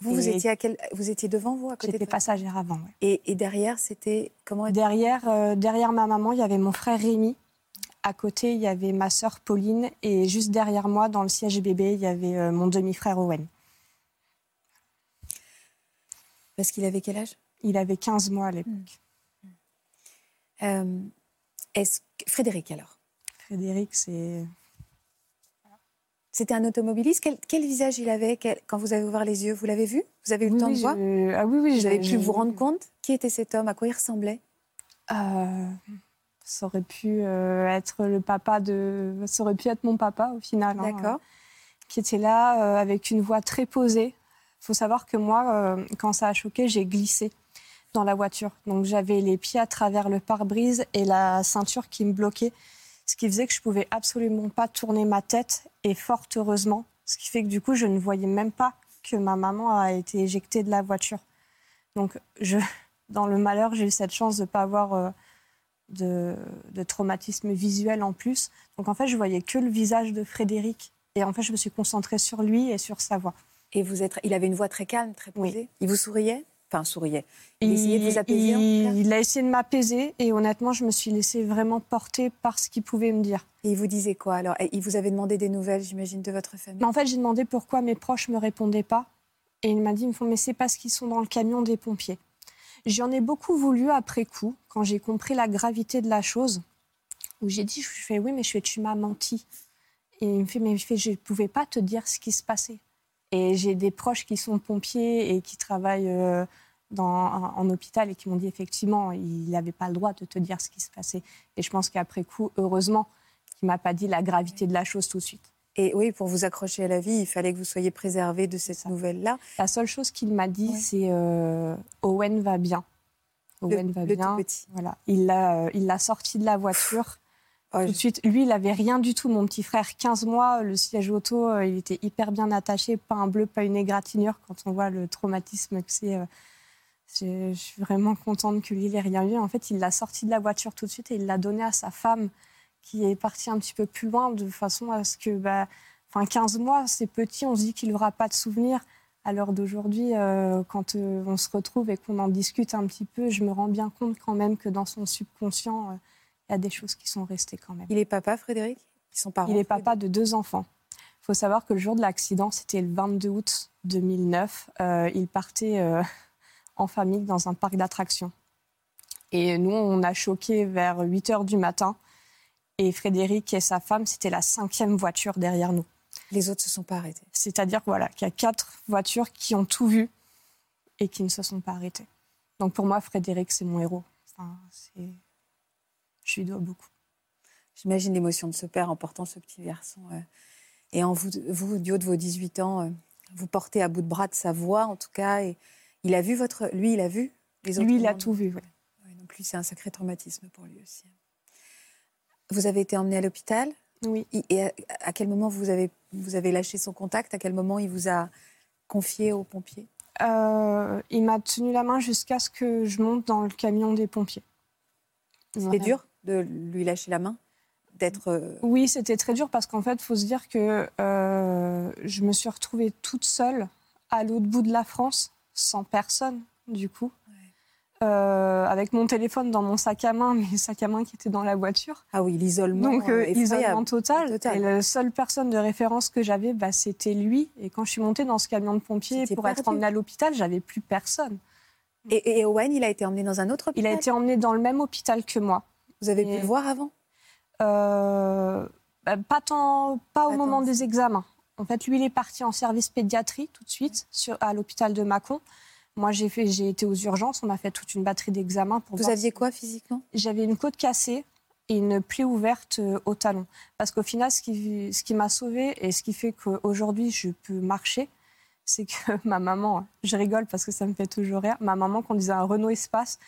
Vous, vous étiez à quel... vous étiez devant vous à côté J'étais passagère avant. Et, et, derrière, c'était comment Derrière, euh, derrière ma maman, il y avait mon frère Rémi. À côté, il y avait ma sœur Pauline, et juste derrière moi, dans le siège bébé, il y avait euh, mon demi-frère Owen. Parce qu'il avait quel âge? Il avait 15 mois à l'époque. Hmm. Euh, est-ce Frédéric alors? Frédéric, c'est. C'était un automobiliste. Quel, visage il avait? Quand vous avez ouvert les yeux Vous l'avez vu? Vous avez eu le temps de voir? Ah oui, oui. Vous avez pu vous rendre compte? Qui était cet homme? À quoi il ressemblait? Euh, Ça aurait pu euh, être le papa de. Ça aurait pu être mon papa au final. Hein, D'accord. qui était là euh, avec une voix très posée. Il faut savoir que moi, quand ça a choqué, j'ai glissé dans la voiture. Donc j'avais les pieds à travers le pare-brise et la ceinture qui me bloquait, ce qui faisait que je pouvais absolument pas tourner ma tête et fort heureusement, ce qui fait que du coup je ne voyais même pas que ma maman a été éjectée de la voiture. Donc je, dans le malheur, j'ai eu cette chance de ne pas avoir euh, de, de, traumatisme visuel en plus. Donc en fait, je voyais que le visage de Frédéric et en fait, je me suis concentrée sur lui et sur sa voix. Et vous êtes, il avait une voix très calme, très posée. Il vous souriait? Enfin, souriait. Il, essayait de vous apaiser il, a essayé de m'apaiser et honnêtement, je me suis laissée vraiment porter par ce qu'il pouvait me dire. Et il vous disait quoi alors? Il vous avait demandé des nouvelles, j'imagine, de votre famille? En fait, j'ai demandé pourquoi mes proches ne me répondaient pas. Et il m'a dit, mais c'est parce qu'ils sont dans le camion des pompiers. J'en ai beaucoup voulu après coup, quand j'ai compris la gravité de la chose, où j'ai dit, je fais, oui, mais je fais, tu m'as menti. Et il me fait, mais je ne pouvais pas te dire ce qui se passait. Et j'ai des proches qui sont pompiers et qui travaillent euh, dans, en hôpital et qui m'ont dit effectivement, il n'avait pas le droit de te dire ce qui se passait. Et je pense qu'après coup, heureusement, qu'il ne m'a pas dit la gravité de la chose tout de suite. Et oui, pour vous accrocher à la vie, il fallait que vous soyez préservé de cette nouvelle-là. La seule chose qu'il m'a dit, c'est euh, Owen va bien. Owen va bien. petit. Voilà. Il l'a euh, il l'a sorti de la voiture. Tout de suite, lui, il n'avait rien du tout. Mon petit frère, 15 mois, le siège auto, euh, il était hyper bien attaché, pas un bleu, pas une égratignure. Quand on voit le traumatisme que c'est, euh, je suis vraiment contente que lui, il ait rien eu. En fait, il l'a sorti de la voiture tout de suite et il l'a donné à sa femme, qui est partie un petit peu plus loin, de façon à ce que, bah, enfin, 15 mois, c'est petit, on se dit qu'il n'aura pas de souvenirs. À l'heure d'aujourd'hui, euh, quand on se retrouve et qu'on en discute un petit peu, je me rends bien compte quand même que dans son subconscient, il y a des choses qui sont restées quand même. Il est papa, Frédéric? Ils sont parents Il est papa de deux enfants. Il faut savoir que le jour de l'accident, c'était le 22 août 2009. Euh, il partait euh, en famille dans un parc d'attractions. Et nous, on a choqué vers 8 heures du matin. Et Frédéric et sa femme, c'était la cinquième voiture derrière nous. Les autres ne se sont pas arrêtés. C'est-à-dire voilà, qu'il y a quatre voitures qui ont tout vu et qui ne se sont pas arrêtées. Donc pour moi, Frédéric, c'est mon héros. Enfin, c'est je lui dois beaucoup. J'imagine l'émotion de ce père en portant ce petit garçon. Euh, et en vous, vous, du haut de vos 18 ans, euh, vous portez à bout de bras de sa voix, en tout cas. Et il a vu votre. Lui, il a vu les autres Lui, il a tout vu, oui. donc lui, c'est un sacré traumatisme pour lui aussi. Vous avez été emmené à l'hôpital Oui. Et à, quel moment vous avez, vous avez lâché son contact? À quel moment il vous a confié aux pompiers? Euh, Il m'a tenu la main jusqu'à ce que je monte dans le camion des pompiers. C'était dur? De lui lâcher la main d'être... Euh, oui, c'était très dur parce qu'en fait, il faut se dire que euh, je me suis retrouvée toute seule à l'autre bout de la France, sans personne, du coup. Euh, avec mon téléphone dans mon sac à main, mais sac à main qui était dans la voiture. Ah oui, l'isolement. Donc, euh, isolement total. Et la seule personne de référence que j'avais, bah, c'était lui. Et quand je suis montée dans ce camion de pompiers pour être emmenée à l'hôpital, j'avais plus personne. Et, Owen, il a été emmené dans un autre hôpital Il a été emmené dans le même hôpital que moi. Vous avez pu le voir avant? Euh, bah, Pas, tant, pas au moment des examens. En fait, lui, il est parti en service pédiatrie tout de suite sur, à l'hôpital de Mâcon. Moi, j'ai fait, j'ai été aux urgences. On a fait toute une batterie d'examens pour. Vous aviez quoi physiquement? J'avais une côte cassée et une plaie ouverte euh, au talon. Parce qu'au final, ce qui, ce qui m'a sauvée et ce qui fait qu'aujourd'hui je peux marcher, c'est que ma maman, je rigole parce que ça me fait toujours rire, ma maman conduisait un Renault Espace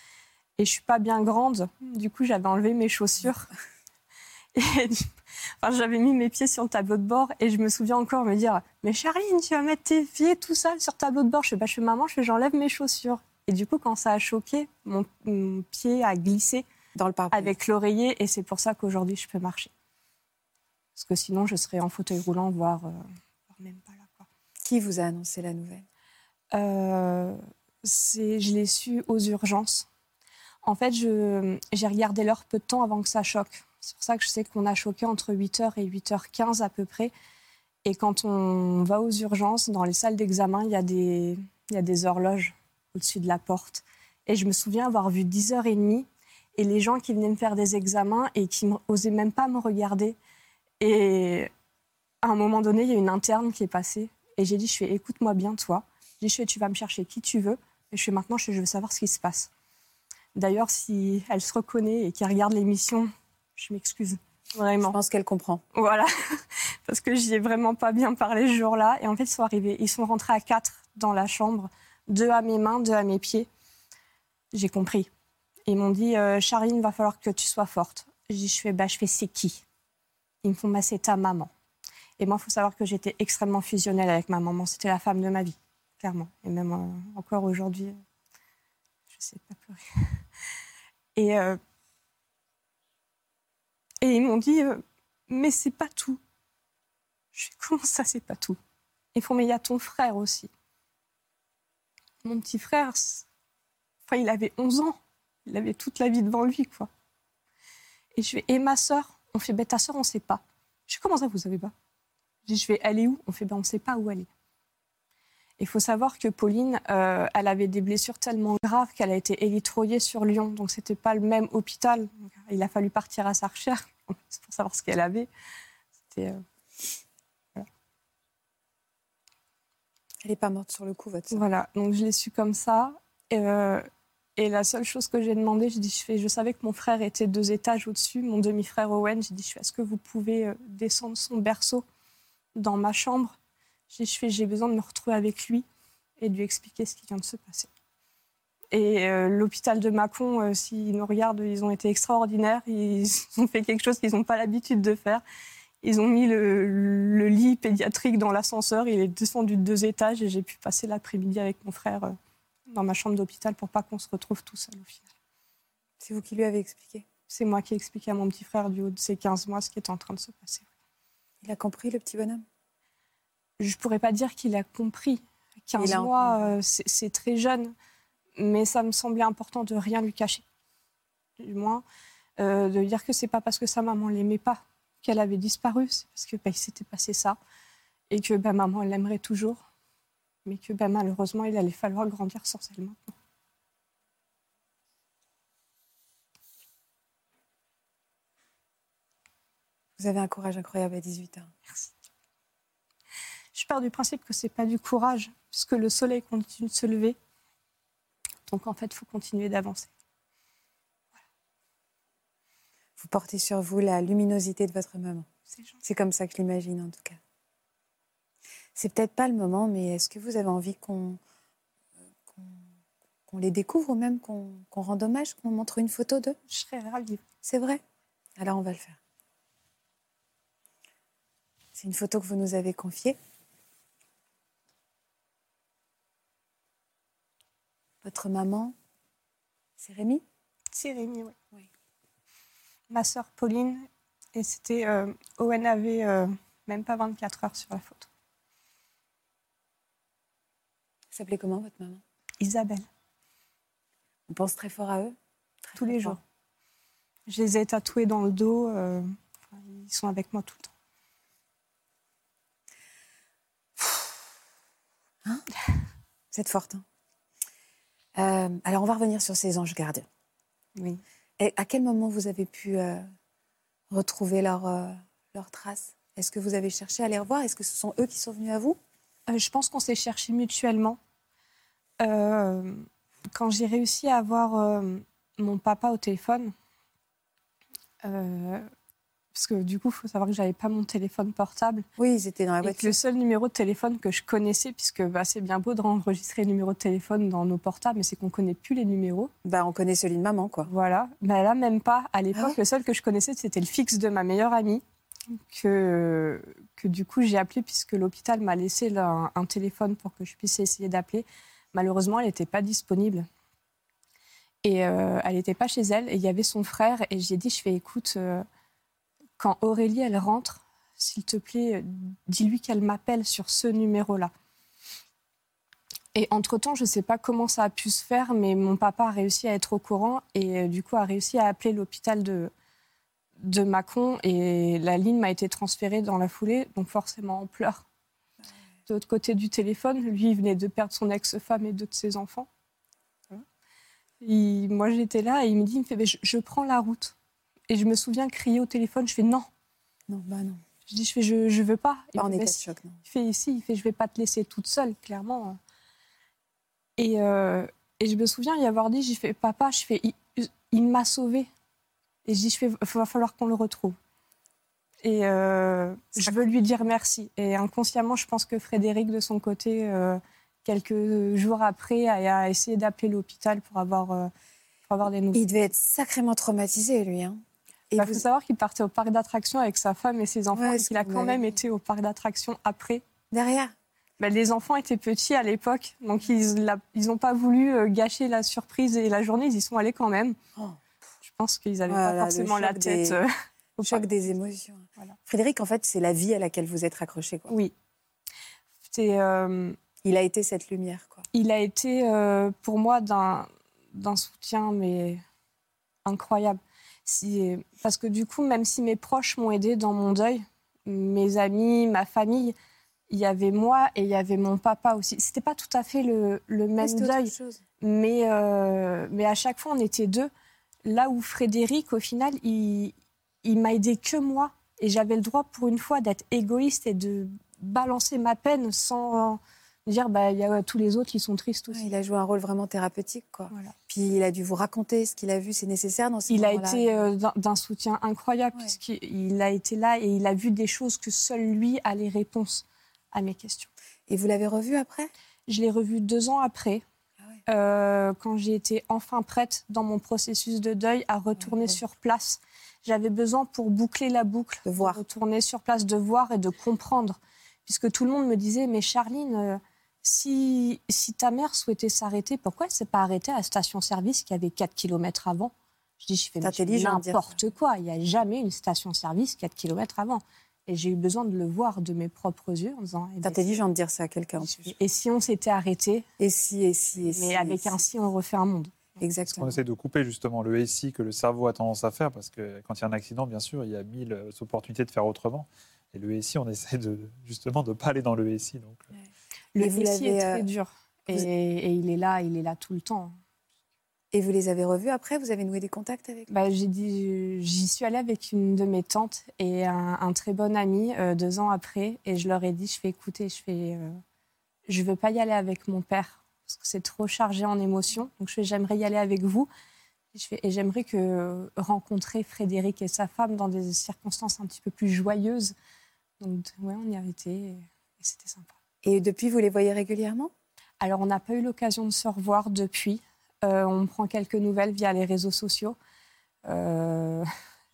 et je suis pas bien grande. Du coup, j'avais enlevé mes chaussures. Et enfin, j'avais mis mes pieds sur le tableau de bord et je me souviens encore me dire Mais Charline, tu vas mettre tes pieds tout seul sur le tableau de bord Je fais bah, Je fais maman, je fais j'enlève mes chaussures. Et du coup, quand ça a choqué, mon, pied a glissé dans le avec l'oreiller et c'est pour ça qu'aujourd'hui je peux marcher. Parce que sinon, je serais en fauteuil roulant, voire, euh, même pas là. Quoi. Qui vous a annoncé la nouvelle? Euh, Je l'ai su aux urgences. En fait, j'ai regardé l'heure peu de temps avant que ça choque. C'est pour ça que je sais qu'on a choqué entre 8h et 8h15 à peu près. Et quand on va aux urgences, dans les salles d'examen, il y, a des, horloges au-dessus de la porte. Et je me souviens avoir vu 10h30 et les gens qui venaient me faire des examens et qui n'osaient même pas me regarder. Et à un moment donné, il y a une interne qui est passée et j'ai dit, je fais, écoute-moi bien, toi. J'ai dit, je fais, tu vas me chercher qui tu veux. Et je fais, maintenant, je, je veux savoir ce qui se passe. D'ailleurs, si elle se reconnaît et qu'elle regarde l'émission, je m'excuse. Vraiment. Je pense qu'elle comprend. Voilà. Parce que j'y ai vraiment pas bien parlé ce jour-là. Et en fait, ils sont arrivés. Ils sont rentrés à quatre dans la chambre. Deux à mes mains, deux à mes pieds. J'ai compris. Ils m'ont dit, euh, Charline, va falloir que tu sois forte. Je fais, bah, je fais, c'est qui? Ils me font, bah, c'est ta maman. Et moi, il faut savoir que j'étais extrêmement fusionnelle avec ma maman. C'était la femme de ma vie, clairement. Et même euh, encore aujourd'hui, je sais pas pleurer. Et euh, et ils m'ont dit, euh, mais c'est pas tout. Je dis, comment ça, c'est pas tout? Ils font, mais il y a ton frère aussi. Mon petit frère, enfin, il avait 11 ans. Il avait toute la vie devant lui, quoi. Et je vais, et ma sœur? On fait, ben ta sœur, on sait pas. Je dis, comment ça, vous savez pas? Je vais, elle est où? On fait, ben on sait pas où elle est. Il faut savoir que Pauline, euh, elle avait des blessures tellement graves qu'elle a été élitroyée sur Lyon. Donc, c'était pas le même hôpital. Il a fallu partir à sa recherche pour savoir ce qu'elle avait. Euh, elle n'est pas morte sur le coup, votre Voilà, donc je l'ai su comme ça. Et, euh, et la seule chose que j'ai demandé, j'ai dit, je, fais, je savais que mon frère était deux étages au-dessus, mon demi-frère Owen. J'ai dit, est-ce que vous pouvez descendre son berceau dans ma chambre j'ai besoin de me retrouver avec lui et de lui expliquer ce qui vient de se passer. Et euh, l'hôpital de Mâcon, euh, s'ils nous regardent, ils ont été extraordinaires. Ils ont fait quelque chose qu'ils n'ont pas l'habitude de faire. Ils ont mis le, lit pédiatrique dans l'ascenseur. Il est descendu de deux étages et j'ai pu passer l'après-midi avec mon frère euh, dans ma chambre d'hôpital pour pas qu'on se retrouve tout seul au final. C'est vous qui lui avez expliqué? C'est moi qui ai expliqué à mon petit frère du haut de ses 15 mois ce qui était en train de se passer. Il a compris, le petit bonhomme? Je ne pourrais pas dire qu'il a compris. 15 mois, euh, c'est très jeune, mais ça me semblait important de rien lui cacher. Du moins, euh, de dire que c'est pas parce que sa maman l'aimait pas qu'elle avait disparu, c'est parce que bah, s'était passé ça et que bah, maman l'aimerait toujours, mais que bah, malheureusement il allait falloir grandir sans elle maintenant. Vous avez un courage incroyable à 18 ans. Merci. Je pars du principe que c'est pas du courage, puisque le soleil continue de se lever. Donc en fait, il faut continuer d'avancer. Vous portez sur vous la luminosité de votre maman. C'est comme ça que je l'imagine en tout cas. C'est peut-être pas le moment, mais est-ce que vous avez envie qu'on qu'on les découvre ou même qu'on rende hommage, qu'on montre une photo d'eux? Je serais ravie. C'est vrai? Alors on va le faire. C'est une photo que vous nous avez confiée. Votre maman, c'est Rémi? C'est Rémi, oui. Ma sœur Pauline, et c'était euh, Owen avait euh, même pas 24 heures sur la photo. Elle s'appelait comment votre maman? Isabelle. On pense très fort à eux? Tous les jours. Je les ai tatoués dans le dos. Euh, ils sont avec moi tout le temps. Hein? Vous êtes forte. Hein? Euh, alors, on va revenir sur ces anges gardiens. Oui. Et à quel moment vous avez pu euh, retrouver leurs leur traces Est-ce que vous avez cherché à les revoir? Est-ce que ce sont eux qui sont venus à vous? Euh, Je pense qu'on s'est cherché mutuellement. quand j'ai réussi à avoir mon papa au téléphone, parce que du coup, il faut savoir que j'avais pas mon téléphone portable. Oui, ils étaient dans la voiture. le seul numéro de téléphone que je connaissais, puisque bah, c'est bien beau de enregistrer le numéro de téléphone dans nos portables, mais c'est qu'on connaît plus les numéros. Bah, on connaît celui de maman, quoi. Voilà. Bah, là, même pas. À l'époque, ah le seul que je connaissais, c'était le fixe de ma meilleure amie, que, que du coup, j'ai appelé, puisque l'hôpital m'a laissé un, téléphone pour que je puisse essayer d'appeler. Malheureusement, elle n'était pas disponible. Et euh, elle n'était pas chez elle. Et il y avait son frère. Et j'ai dit, je fais, écoute... Euh, quand Aurélie, elle rentre, s'il te plaît, dis-lui qu'elle m'appelle sur ce numéro-là. Et entre-temps, je ne sais pas comment ça a pu se faire, mais mon papa a réussi à être au courant et euh, du coup a réussi à appeler l'hôpital de, de Mâcon et la ligne m'a été transférée dans la foulée, donc forcément en pleurs. De l'autre côté du téléphone, lui, il venait de perdre son ex-femme et deux de ses enfants. moi, j'étais là et il me dit, il me fait, je prends la route. Et je me souviens crier au téléphone, je fais non. Non, bah non. Je dis, je fais, je, je veux pas. pas en état de choc, non. Il fait, ici, il fait, je vais pas te laisser toute seule, clairement. Et, euh, et je me souviens y avoir dit, j'ai fait, papa, je fais, il, m'a sauvé. Et je dis, je fais, il va falloir qu'on le retrouve. Et euh, je veux lui dire merci. Et inconsciemment, je pense que Frédéric, de son côté, euh, quelques jours après, a, essayé d'appeler l'hôpital pour avoir, pour avoir des nouvelles. Il devait être sacrément traumatisé, lui. Hein. Il faut savoir qu'il partait au parc d'attractions avec sa femme et ses enfants. il a quand même été au parc d'attractions après. Derrière bah, Les enfants étaient petits à l'époque, donc ils n'ont pas voulu euh, gâcher la surprise et la journée, ils y sont allés quand même. Oh. Je pense qu'ils n'avaient pas forcément la tête. Des... Euh, au choc des émotions. Frédéric, en fait, c'est la vie à laquelle vous êtes raccroché. Quoi. Oui. Euh... Il a été cette lumière. Quoi. Il a été, euh, pour moi, d'un soutien mais incroyable. Si, parce que du coup, même si mes proches m'ont aidé dans mon deuil, mes amis, ma famille, il y avait moi et il y avait mon papa aussi. C'était pas tout à fait le, le même deuil, mais euh, mais à chaque fois on était deux. Là où Frédéric, au final, il il m'a aidé que moi et j'avais le droit pour une fois d'être égoïste et de balancer ma peine sans dire bah il y a tous les autres qui sont tristes aussi. il a joué un rôle vraiment thérapeutique quoi. Puis il a dû vous raconter ce qu'il a vu, c'est nécessaire dans ce Il a été euh, d'un soutien incroyable puisqu'il a été là et il a vu des choses que seul lui a les réponses à mes questions. Et vous l'avez revu après? Je l'ai revu deux ans après. Ah euh, quand j'ai été enfin prête dans mon processus de deuil à retourner sur place, j'avais besoin pour boucler la boucle, de voir, retourner sur place, de voir et de comprendre, puisque tout le monde me disait mais Charline, euh, si, si ta mère souhaitait s'arrêter, pourquoi elle ne s'est pas arrêtée à la station-service qui avait 4 km avant? Je dis, je fais n'importe quoi. Il n'y a jamais une station-service 4 km avant. Et j'ai eu besoin de le voir de mes propres yeux en disant. C'est intelligent de dire ça à quelqu'un. Et si on s'était arrêté Et si, et si, et si. Mais avec un si, on refait un monde. Exactement. On essaie de couper justement le SI que le cerveau a tendance à faire parce que quand il y a un accident, bien sûr, il y a mille opportunités de faire autrement. Et le SI, on essaie de, justement de ne pas aller dans le SI. Donc. Le récit est très euh, dur. Et, il est là, il est là tout le temps. Et vous les avez revus après? Vous avez noué des contacts avec bah, J'y suis allée avec une de mes tantes et un, très bon ami euh, deux ans après. Et je leur ai dit, je fais écouter, je fais, euh, je veux pas y aller avec mon père parce que c'est trop chargé en émotions. Donc je fais, j'aimerais y aller avec vous. Et, je fais, et j'aimerais que rencontrer Frédéric et sa femme dans des circonstances un petit peu plus joyeuses. Donc ouais, on y a été et c'était sympa. Et depuis, vous les voyez régulièrement? Alors, on n'a pas eu l'occasion de se revoir depuis. Euh, on prend quelques nouvelles via les réseaux sociaux. Euh,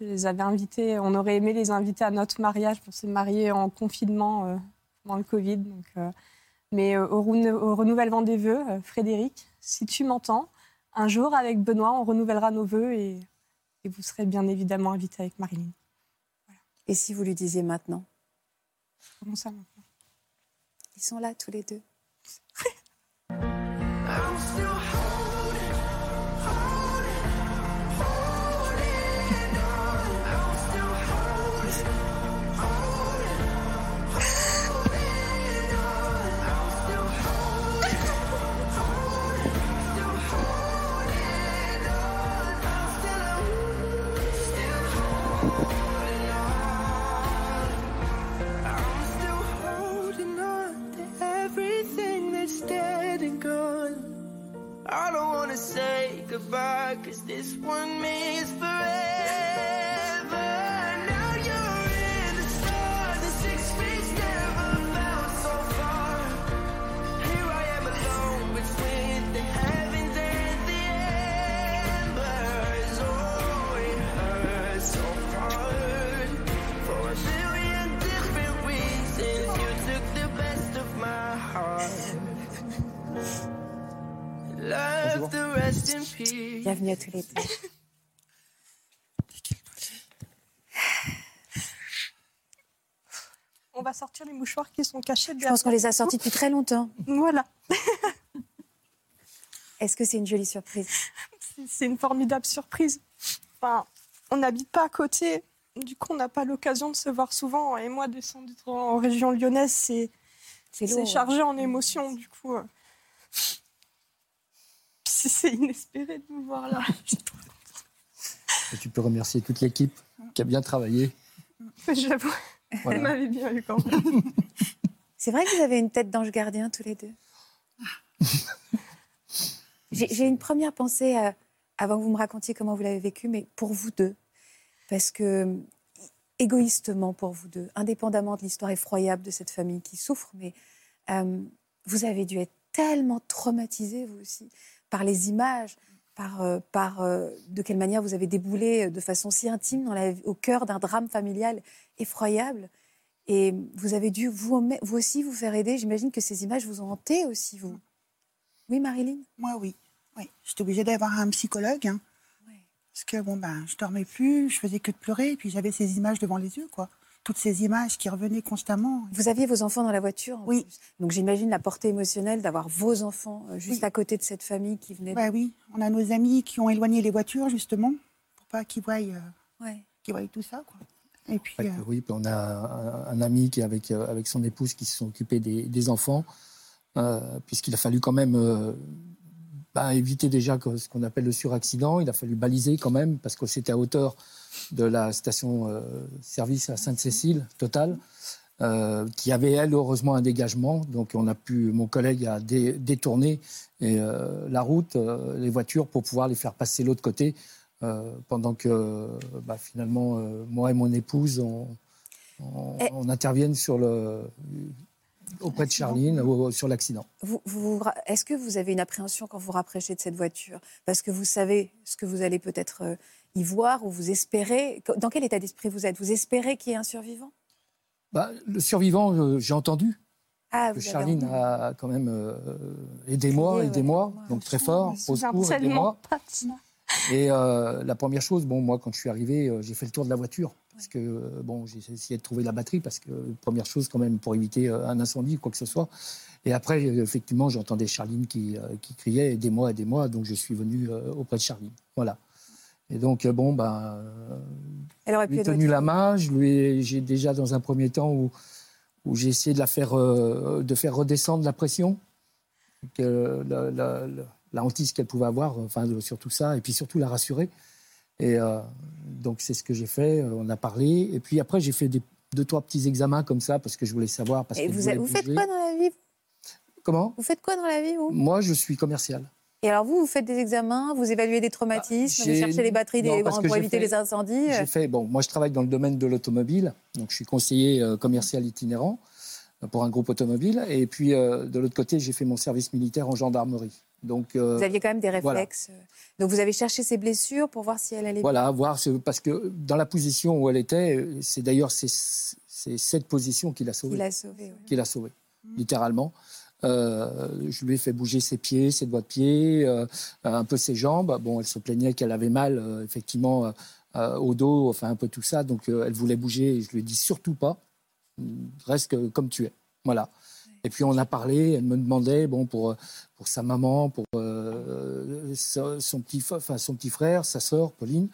Je les avais invités, on aurait aimé les inviter à notre mariage pour se marier en confinement euh, pendant le Covid. Donc, euh, mais euh, au, au, renouvellement des vœux, Frédéric, si tu m'entends, un jour avec Benoît, on renouvellera nos vœux et, et vous serez bien évidemment invité avec Marilyn. Voilà. Et si vous lui disiez maintenant? Comment ça maintenant Ils sont là tous les deux. Goodbye, cause this one means forever. Now you're in the stars, the six feet never felt so far. Here I am alone between the heavens and the embers. Oh, it hurts so hard for a million different reasons. You took the best of my heart. Love the rest in Bienvenue à tous les deux. On va sortir les mouchoirs qui sont cachés Je pense qu'on les a sortis depuis très longtemps. Voilà. Est-ce que c'est une jolie surprise C'est une formidable surprise. Enfin, on n'habite pas à côté. Du coup, on n'a pas l'occasion de se voir souvent. Et moi, descendre en région lyonnaise, c'est chargé en émotions. Du coup, euh, c'est inespéré de vous voir là. Et tu peux remercier toute l'équipe qui a bien travaillé. J'avoue, voilà. elle m'avait bien eu quand même. C'est vrai que vous avez une tête d'ange gardien tous les deux. J'ai une première pensée euh, avant que vous me racontiez comment vous l'avez vécu, mais pour vous deux. Parce que, égoïstement pour vous deux, indépendamment de l'histoire effroyable de cette famille qui souffre, mais euh, vous avez dû être tellement traumatisés, vous aussi par les images, par, euh, par euh, de quelle manière vous avez déboulé de façon si intime dans la, au cœur d'un drame familial effroyable. Et vous avez dû vous, vous aussi vous faire aider. J'imagine que ces images vous ont hanté aussi, vous. Oui, Marilyn? Moi, oui. oui. J'étais obligée d'avoir un psychologue. Hein. Parce que bon, ben, je dormais plus, je faisais que de pleurer, et puis j'avais ces images devant les yeux, quoi toutes ces images qui revenaient constamment. Vous aviez vos enfants dans la voiture Oui. Donc j'imagine la portée émotionnelle d'avoir vos enfants euh, juste à côté de cette famille qui venait. Bah, oui, on a nos amis qui ont éloigné les voitures justement pour pas qu'ils voient, euh, voient tout ça. Quoi. Et puis, euh, Oui, puis on a un, ami qui avec, avec son épouse qui se sont occupés des, enfants, puisqu'il a fallu quand même bah, éviter déjà ce qu'on appelle le suraccident. Il a fallu baliser quand même, parce que c'était à hauteur de la station euh, service à Sainte-Cécile, Total, euh, qui avait, elle, heureusement, un dégagement. Donc, on a pu, mon collègue a détourné euh, la route, les voitures, pour pouvoir les faire passer l'autre côté, pendant que, bah, finalement, moi et mon épouse, on, on, intervienne sur le, auprès de Charline sur l'accident. Est-ce que vous avez une appréhension quand vous rapprochez de cette voiture? Parce que vous savez ce que vous allez peut-être y voir ou vous espérez Dans quel état d'esprit vous êtes? Vous espérez qu'il y ait un survivant? Bah, Le survivant, euh, j'ai entendu. Ah, que Charline a quand même euh, aidé moi, aidé moi, donc très fort, au secours, aidez-moi. Et euh, la première chose, bon, moi, quand je suis arrivé, j'ai fait le tour de la voiture. Parce que, bon, j'ai essayé de trouver la batterie, parce que, première chose, quand même, pour éviter un incendie ou quoi que ce soit. Et après, effectivement, j'entendais Charline qui, qui criait Aidez-moi, aidez-moi. Donc, je suis venu auprès de Charline. Voilà. Et donc, euh, bon, ben, Elle aurait lui ai tenu la main. Je lui j'ai déjà, dans un premier temps, où, où j'ai essayé de la faire, euh, de faire redescendre la pression, que la, la, la, hantise qu'elle pouvait avoir, enfin, sur tout ça, et puis surtout la rassurer. Et euh, donc, c'est ce que j'ai fait. On a parlé. Et puis après, j'ai fait des, deux, trois petits examens comme ça, parce que je voulais savoir. Parce et vous, vous faites quoi dans la vie? Comment? Vous faites quoi dans la vie, vous? Moi, je suis commercial. Et alors vous, vous faites des examens, vous évaluez des traumatismes, vous cherchez les batteries pour éviter les incendies J'ai fait, bon, moi je travaille dans le domaine de l'automobile, donc je suis conseiller euh, commercial itinérant euh, pour un groupe automobile. Et puis euh, de l'autre côté, j'ai fait mon service militaire en gendarmerie. Donc, vous aviez quand même des réflexes. Donc vous avez cherché ses blessures pour voir si elle allait Voilà, voir, parce que dans la position où elle était, c'est d'ailleurs cette position qui l'a sauvée. Qui l'a sauvée, Qui l'a sauvée, littéralement. Euh, je lui ai fait bouger ses pieds, ses doigts de pied, euh, un peu ses jambes. Bon, elle se plaignait qu'elle avait mal, euh, effectivement, au dos, enfin un peu tout ça. Donc elle voulait bouger. Et je lui ai dit surtout pas, reste comme tu es. Voilà. Et puis on a parlé. Elle me demandait, bon, pour pour sa maman, pour son petit, enfin son petit frère, sa sœur Pauline.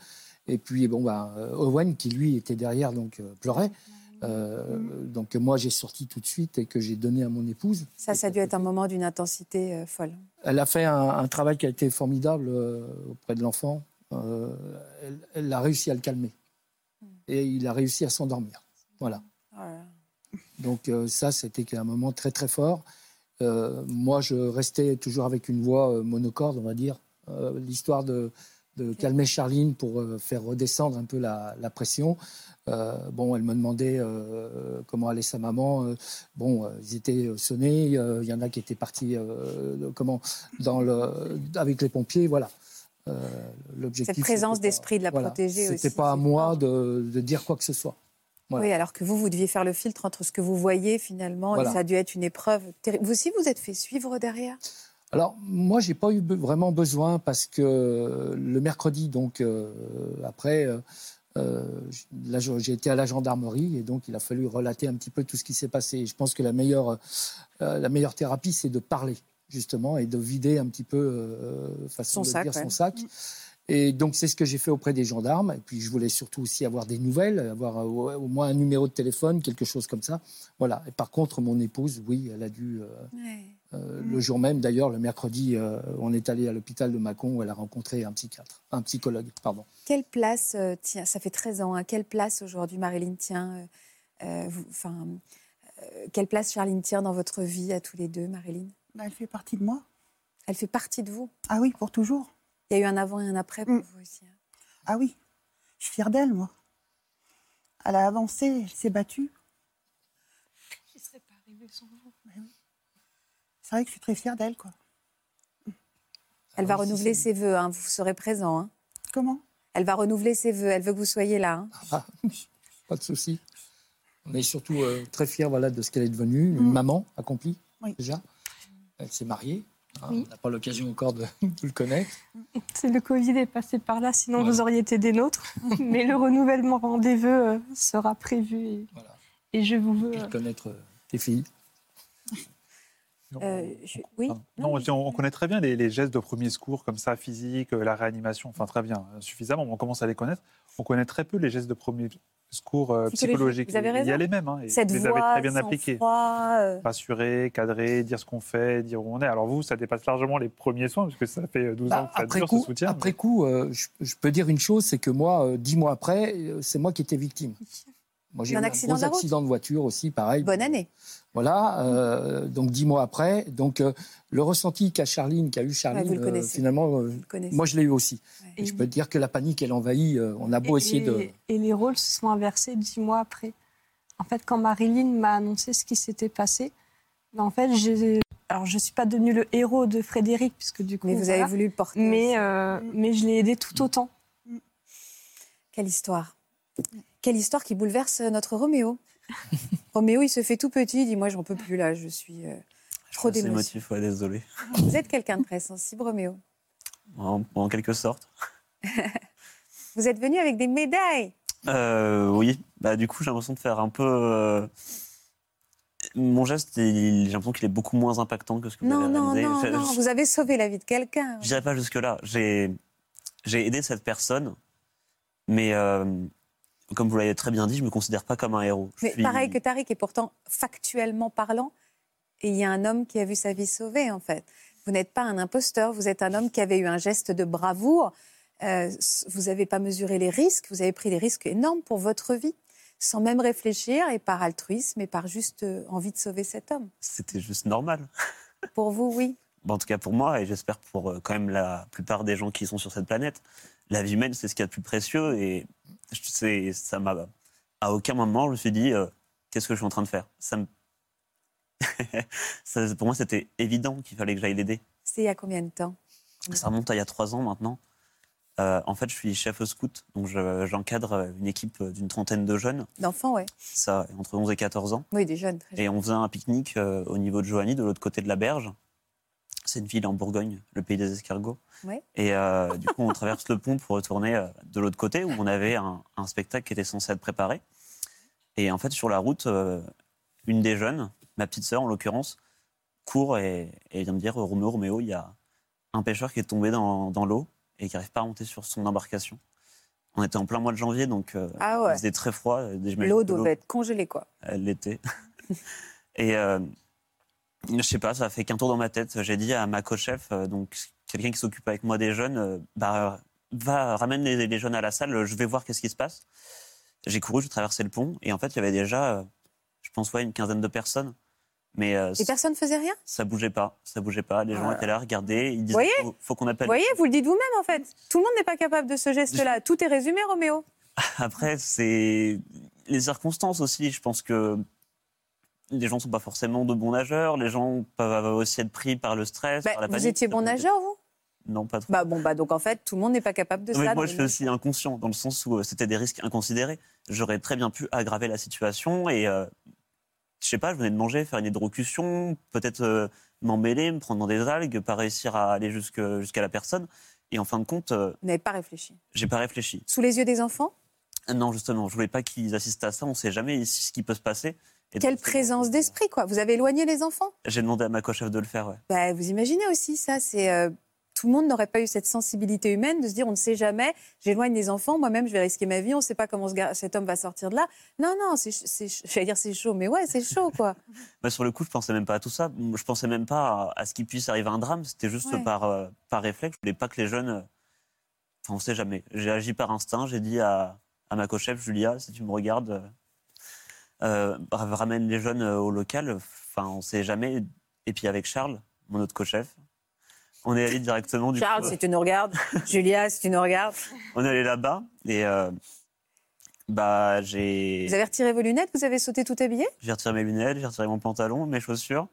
Et puis bon, ben, Owen qui lui était derrière, donc pleurait. Euh, donc moi, j'ai sorti tout de suite et que j'ai donné à mon épouse. Ça, ça a dû être un moment d'une intensité euh, folle. Elle a fait un, travail qui a été formidable euh, auprès de l'enfant. Elle, a réussi à le calmer. Et il a réussi à s'endormir. Voilà. Donc ça, c'était un moment très très fort. Moi, je restais toujours avec une voix monocorde, on va dire. L'histoire de, calmer Charline pour faire redescendre un peu la, la pression. Euh, bon, elle me demandait euh, comment allait sa maman. Euh, bon, ils étaient sonnés. Il y en a qui étaient partis comment dans le, avec les pompiers. Voilà. L'objectif. Cette présence d'esprit de la protéger aussi. C'était pas à moi de, dire quoi que ce soit. Oui, alors que vous, vous deviez faire le filtre entre ce que vous voyez finalement, et ça a dû être une épreuve. Vous aussi, vous êtes fait suivre derrière? Alors, moi, j'ai pas eu vraiment besoin parce que le mercredi, donc après, euh, j'ai été à la gendarmerie et donc il a fallu relater un petit peu tout ce qui s'est passé. je pense que la meilleure, euh, la meilleure thérapie, c'est de parler justement et de vider un petit peu, euh, façon son de sac, dire, son sac. Mm. Et donc c'est ce que j'ai fait auprès des gendarmes. Et puis je voulais surtout aussi avoir des nouvelles, avoir au, moins un numéro de téléphone, quelque chose comme ça. Voilà. Et par contre, mon épouse, oui, elle a dû euh, le jour même, d'ailleurs, le mercredi, euh, on est allé à l'hôpital de Mâcon où elle a rencontré un psychiatre, un psychologue, pardon. Quelle place, euh, tient, ça fait 13 ans, hein, quelle place aujourd'hui Marilyn tient enfin, Quelle place Charline tient dans votre vie à tous les deux, Marilyn? Bah, Elle fait partie de moi. Elle fait partie de vous? Ah oui, pour toujours. Il y a eu un avant et un après pour mm. vous aussi. Hein. Ah oui, je suis fière d'elle, moi. Elle a avancé, elle s'est battue. Je ne serais pas arrivée sans vous. Oui c'est vrai que je suis très fière d'elle, quoi. Elle va renouveler ses vœux, hein. vous serez présent. Hein. Comment? Elle va renouveler ses vœux, elle veut que vous soyez là. Hein. Ah, pas de souci. On est surtout euh, très fiers voilà, de ce qu'elle est devenue, une mm. maman accomplie déjà. Elle s'est mariée. On n'a pas l'occasion encore de, le connaître. C'est le Covid est passé par là, sinon vous auriez été des nôtres. Mais le renouvellement des vœux euh, sera prévu et, et je vous veux. Euh, connaître tes filles. Euh, oui. non, on, connaît très bien les, gestes de premier secours comme ça, physique, euh, la réanimation, enfin très bien, euh, suffisamment. On commence à les connaître. On connaît très peu les gestes de premier Vous avez raison. Il y a les mêmes. Hein, Cette vous les avez très bien appliqués. Rassurer, cadrer, dire ce qu'on fait, dire où on est. Alors vous, ça dépasse largement les premiers soins parce que ça fait 12 bah, ans que ça après dure coup, ce soutien. Après coup, je, peux dire une chose, c'est que moi, dix mois après, c'est moi qui étais victime. Moi, j'ai eu un, accident, de accident de voiture aussi, pareil. Bonne année. Voilà, euh, donc dix mois après. Donc euh, le ressenti qu'a Charline, qu'a eu Charline, euh, finalement, moi je l'ai eu aussi. Et je peux te dire que la panique, elle envahit. on a beau essayer de. Et les rôles se sont inversés dix mois après. En fait, quand Marilyn m'a annoncé ce qui s'était passé, ben, en fait, alors je suis pas devenue le héros de Frédéric puisque du coup. Mais vous avez voulu le porter. Mais mais je l'ai aidé tout autant. Quelle histoire. Quelle histoire qui bouleverse notre Roméo. Roméo, il se fait tout petit, il dit Moi, j'en peux plus là, je suis euh, trop d'émotion. ouais, désolé. Vous êtes quelqu'un de très sensible, Roméo en, quelque sorte. Vous êtes venu avec des médailles euh, Oui, bah, du coup, j'ai l'impression de faire un peu. Euh, mon geste, j'ai l'impression qu'il est beaucoup moins impactant que ce que vous avez non, réalisé. Non, non, vous avez sauvé la vie de quelqu'un. Je dirais pas jusque-là. J'ai aidé cette personne, mais comme vous l'avez très bien dit, je ne me considère pas comme un héros. Mais pareil que Tariq, et pourtant, factuellement parlant, il y a un homme qui a vu sa vie sauvée, en fait. Vous n'êtes pas un imposteur, vous êtes un homme qui avait eu un geste de bravoure. Euh, vous n'avez pas mesuré les risques, vous avez pris des risques énormes pour votre vie, sans même réfléchir, et par altruisme, et par juste euh, envie de sauver cet homme. C'était juste normal. Pour vous, oui. en tout cas pour moi, et j'espère pour euh, quand même la plupart des gens qui sont sur cette planète, la vie humaine, c'est ce qu'il y a de plus précieux. Et ça m'a. À aucun moment, je me suis dit, euh, qu'est-ce que je suis en train de faire? Ça me... Pour moi, c'était évident qu'il fallait que j'aille l'aider. C'était il y a combien de temps? Ça remonte à il y a trois ans maintenant. Euh, en fait, je suis chef scout, donc j'encadre une équipe d'une trentaine de jeunes. D'enfants, oui. Ça, entre 11 et 14 ans. Oui, des jeunes. Très et on faisait un pique-nique euh, au niveau de Joanie, de l'autre côté de la berge. C'est une ville en Bourgogne, le pays des escargots. Ouais. Et euh, du coup, on traverse le pont pour retourner de l'autre côté où on avait un, spectacle qui était censé être préparé. Et en fait, sur la route, une des jeunes, ma petite sœur en l'occurrence, court et, vient me dire Roméo, Roméo, il y a un pêcheur qui est tombé dans, dans l'eau et qui n'arrive pas à monter sur son embarcation. On était en plein mois de janvier, donc euh, ah ouais. il faisait très froid. L'eau devait être congelée, quoi. Elle l'était. et euh, je sais pas, ça a fait qu'un tour dans ma tête. J'ai dit à ma co-chef, euh, donc quelqu'un qui s'occupe avec moi des jeunes, euh, bah, va, ramène les, les, jeunes à la salle, je vais voir qu'est-ce qui se passe. J'ai couru, j'ai traversé le pont, et en fait, il y avait déjà, je pense, ouais, une quinzaine de personnes mais euh, Et personne ne faisait rien? Ça bougeait pas, ça bougeait pas. Les gens étaient là, regardaient, ils disaient voyez? faut, faut qu'on appelle. Vous voyez, vous le dites vous-même en fait. Tout le monde n'est pas capable de ce geste-là. Tout est résumé, Roméo. Après, c'est les circonstances aussi. Je pense que les gens ne sont pas forcément de bons nageurs. Les gens peuvent aussi être pris par le stress, bah, par la panique. Vous étiez bon nageur, vous? Non, pas trop. Bah bon, bah donc en fait, tout le monde n'est pas capable de ça. Moi, je suis aussi inconscient, dans le sens où euh, c'était des risques inconsidérés. J'aurais très bien pu aggraver la situation et euh, je sais pas, je venais de manger, faire une hydrocution, peut-être euh, m'emmêler, me prendre dans des algues, pas réussir à aller jusqu'à la personne. Et en fin de compte. Euh, Vous n'avez pas réfléchi? J'ai pas réfléchi. Sous les yeux des enfants? Non, justement, je voulais pas qu'ils assistent à ça. On ne sait jamais ce qui peut se passer. Quelle présence d'esprit, quoi. Vous avez éloigné les enfants? J'ai demandé à ma co-chef de le faire, ouais. Bah, vous imaginez aussi ça, c'est euh, tout le monde n'aurait pas eu cette sensibilité humaine de se dire on ne sait jamais, j'éloigne les enfants, moi-même je vais risquer ma vie, on ne sait pas comment cet homme va sortir de là. Non, non, c'est, j'allais dire c'est chaud, mais ouais, c'est chaud quoi. bah, sur le coup, je pensais même pas à tout ça. Je pensais même pas à, ce qu'il puisse arriver un drame. C'était juste par, euh, par réflexe. Je voulais pas que les jeunes. Enfin, on ne sait jamais. J'ai agi par instinct. J'ai dit à, à ma co-chef Julia, si tu me regardes, euh, euh ramène les jeunes au local. Enfin, on ne sait jamais. Et puis avec Charles, mon autre co-chef, on est allé directement. Du Charles, si tu nous regardes. Julia, si tu nous regardes. On est allé là-bas et euh, bah j'ai. Vous avez retiré vos lunettes? Vous avez sauté tout habillé? J'ai retiré mes lunettes, j'ai retiré mon pantalon, mes chaussures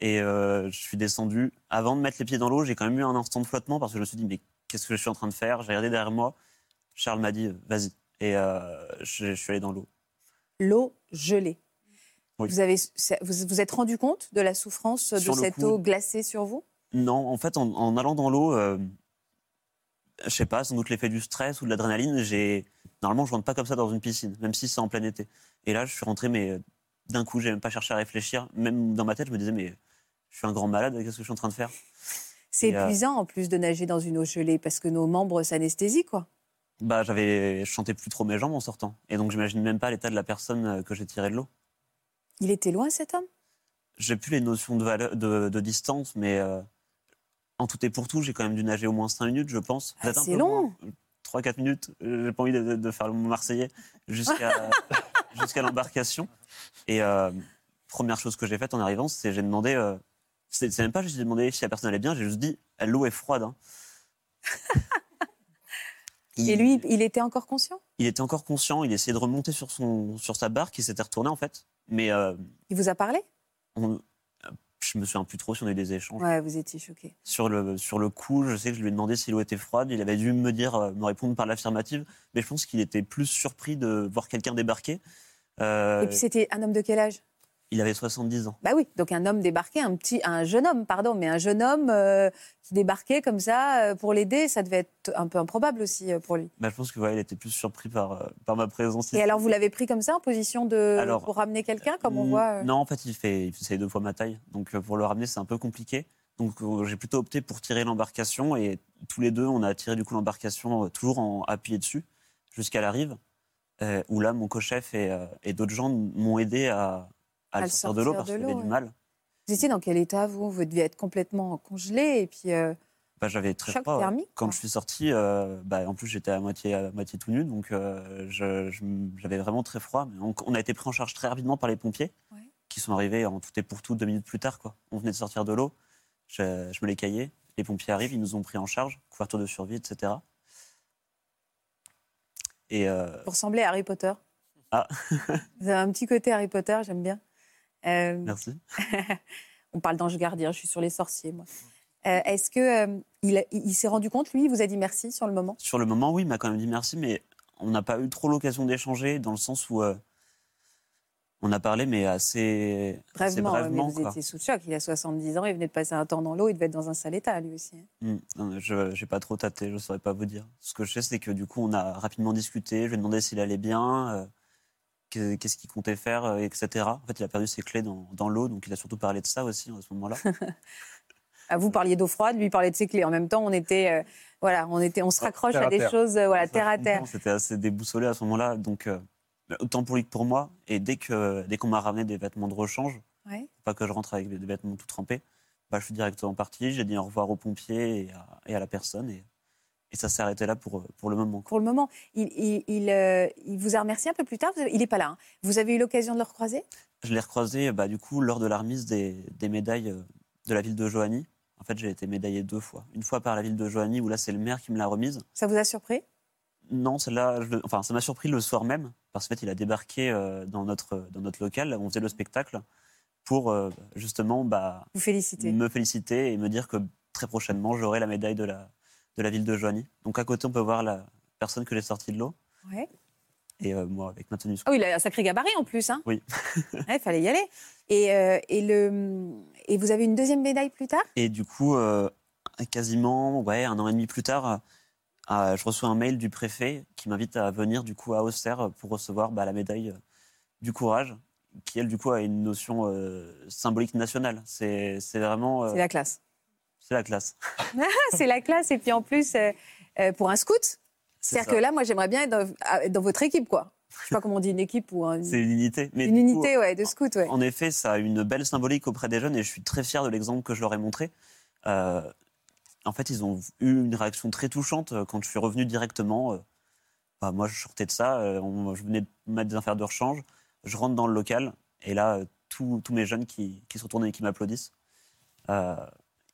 et euh, je suis descendu. Avant de mettre les pieds dans l'eau, j'ai quand même eu un instant de flottement parce que je me suis dit mais qu'est-ce que je suis en train de faire? J'ai regardé derrière moi. Charles m'a dit vas-y et euh, je, suis allé dans l'eau. L'eau gelée. Vous avez vous, vous êtes rendu compte de la souffrance de cette eau glacée sur vous? Non, en fait, en, allant dans l'eau, euh, je sais pas, sans doute l'effet du stress ou de l'adrénaline, j'ai. Normalement, je rentre pas comme ça dans une piscine, même si c'est en plein été. Et là, je suis rentré, mais euh, d'un coup, j'ai même pas cherché à réfléchir. Même dans ma tête, je me disais, mais je suis un grand malade, qu'est-ce que je suis en train de faire? C'est euh, épuisant, en plus, de nager dans une eau gelée, parce que nos membres s'anesthésient, quoi. Bah, j'avais, je chantais plus trop mes jambes en sortant, et donc j'imagine même pas l'état de la personne que j'ai tiré de l'eau. Il était loin, cet homme? J'ai plus les notions de, de, distance, mais en tout et pour tout, j'ai quand même dû nager au moins 5 minutes, je pense. Ah, c'est long 3-4 minutes. J'ai pas envie de, faire le Marseillais jusqu'à jusqu'à l'embarcation. Et euh, première chose que j'ai faite en arrivant, c'est j'ai demandé. Euh, c'est même pas j'ai demandé si la personne allait bien, j'ai juste dit l'eau est froide. Hein. Et lui, il était encore conscient? Il était encore conscient. Il essayait de remonter sur, son, sur sa barque. Il s'était retourné, en fait. Mais. Euh, il vous a parlé? je me souviens plus trop si on a eu des échanges. Ouais, vous étiez choqué. Sur le, sur le coup, je sais que je lui ai demandé si l'eau était froide. Il avait dû me dire, euh, me répondre par l'affirmative. Mais je pense qu'il était plus surpris de voir quelqu'un débarquer. Euh, Et puis c'était un homme de quel âge? Il avait 70 ans. Bah oui, donc un homme débarqué, un petit, un jeune homme, pardon, mais un jeune homme euh, qui débarquait comme ça euh, pour l'aider, ça devait être un peu improbable aussi euh, pour lui. Bah, je pense que il était plus surpris par, par ma présence. Et alors vous l'avez pris comme ça en position de pour ramener quelqu'un, comme on voit Non, en fait, il fait, il deux fois ma taille, donc pour le ramener c'est un peu compliqué. Donc j'ai plutôt opté pour tirer l'embarcation et tous les deux on a tiré du coup l'embarcation toujours en appuyé dessus jusqu'à la rive. où là, mon co-chef et, et d'autres gens m'ont aidé à, à, le sortir de l'eau parce qu'il avait du mal. Vous étiez dans quel état, vous Vous deviez être complètement congelé et puis. Euh, bah, j'avais très froid. Thermique, Quand je suis sorti, euh, bah, en plus j'étais à moitié, à moitié tout nu, donc euh, j'avais vraiment très froid. Mais on, a été pris en charge très rapidement par les pompiers, qui sont arrivés en tout et pour tout deux minutes plus tard. Quoi. On venait de sortir de l'eau, je, je, me les caillais, les pompiers arrivent, ils nous ont pris en charge, couverture de survie, etc. Et Pour ressembler à Harry Potter. Ah. Vous avez un petit côté Harry Potter, j'aime bien. Euh, Merci. on parle d'ange gardien, je suis sur les sorciers, moi. Est-ce que il, s'est rendu compte, lui, il vous a dit merci sur le moment? Sur le moment, oui, il m'a quand même dit merci, mais on n'a pas eu trop l'occasion d'échanger dans le sens où on a parlé, mais assez brèvement. mais vous étiez sous choc. Il a 70 ans, il venait de passer un temps dans l'eau, il devait être dans un sal état, lui aussi. Hein. Mmh. je n'ai pas trop tâté, je ne saurais pas vous dire. Ce que je sais, c'est que du coup, on a rapidement discuté. Je lui ai demandé s'il allait bien, euh, qu'est-ce qu'il comptait faire, euh, etc. En fait, il a perdu ses clés dans, l'eau, donc il a surtout parlé de ça aussi à ce moment-là. Ah, vous parliez d'eau froide, lui parlait de ses clés. En même temps, on était, euh, voilà, on était, on se raccroche à, des choses, voilà, terre à terre. C'était assez déboussolé à ce moment-là, donc autant pour lui que pour moi. Et dès que dès qu'on m'a ramené des vêtements de rechange, pas que je rentre avec des vêtements tout trempés, bah, je suis directement parti. J'ai dit au revoir aux pompiers et à, la personne. Et, et ça s'est arrêté là pour, pour le moment. Pour le moment. Il, il, euh, il, vous a remercié un peu plus tard. Il n'est pas là. Hein. Vous avez eu l'occasion de le recroiser? Je l'ai recroisé bah, du coup, lors de la remise des, des médailles euh, de la ville de Joanie. En fait, j'ai été médaillé deux fois. Une fois par la ville de Joanie, où là, c'est le maire qui me l'a remise. Ça vous a surpris? Non, celle-là, enfin, ça m'a surpris le soir même, parce qu'en fait, il a débarqué euh, dans, notre, dans notre local, où on faisait le spectacle, pour euh, justement bah, Vous féliciter. me féliciter et me dire que très prochainement, j'aurai la médaille de la, de la ville de Joigny. Donc à côté, on peut voir la personne que j'ai sortie de l'eau. Ouais. Et euh, moi, avec ma tenue Oh, il a un sacré gabarit en plus. Hein oui. Il fallait y aller. Et, et, le, et vous avez une deuxième médaille plus tard? Et du coup, quasiment ouais, un an et demi plus tard, ah, je reçois un mail du préfet qui m'invite à venir du coup à Auxerre pour recevoir bah, la médaille euh, du courage, qui elle du coup a une notion euh, symbolique nationale. C'est vraiment. Euh, c'est la classe. C'est la classe. c'est la classe et puis en plus pour un scout. C'est-à-dire que là, moi, j'aimerais bien être dans, votre équipe, quoi. Je sais pas comment on dit une équipe ou un... C'est une unité. Mais une unité, ouais, de scout, ouais. En effet, ça a une belle symbolique auprès des jeunes et je suis très fier de l'exemple que je leur ai montré en fait, ils ont eu une réaction très touchante euh, quand je suis revenu directement. Euh, bah, moi, je sortais de ça, euh, je venais de mettre des affaires de rechange, je rentre dans le local, et là, tous mes jeunes qui, se retournent et qui m'applaudissent,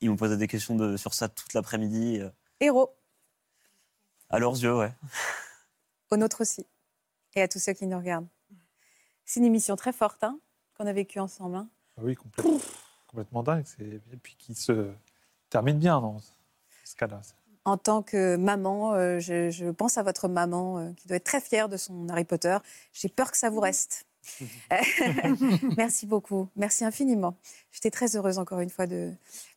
ils m'ont posé des questions sur ça toute l'après-midi. Héros. À leurs yeux, ouais. Au nôtre aussi. Et à tous ceux qui nous regardent. C'est une émission très forte hein, qu'on a vécue ensemble. Hein. Ah oui, complètement, complètement dingue. Et puis qui se termine bien dans en tant que maman, euh, je, pense à votre maman euh, qui doit être très fière de son Harry Potter. J'ai peur que ça vous reste. Merci beaucoup. Merci infiniment. J'étais très heureuse encore une fois de,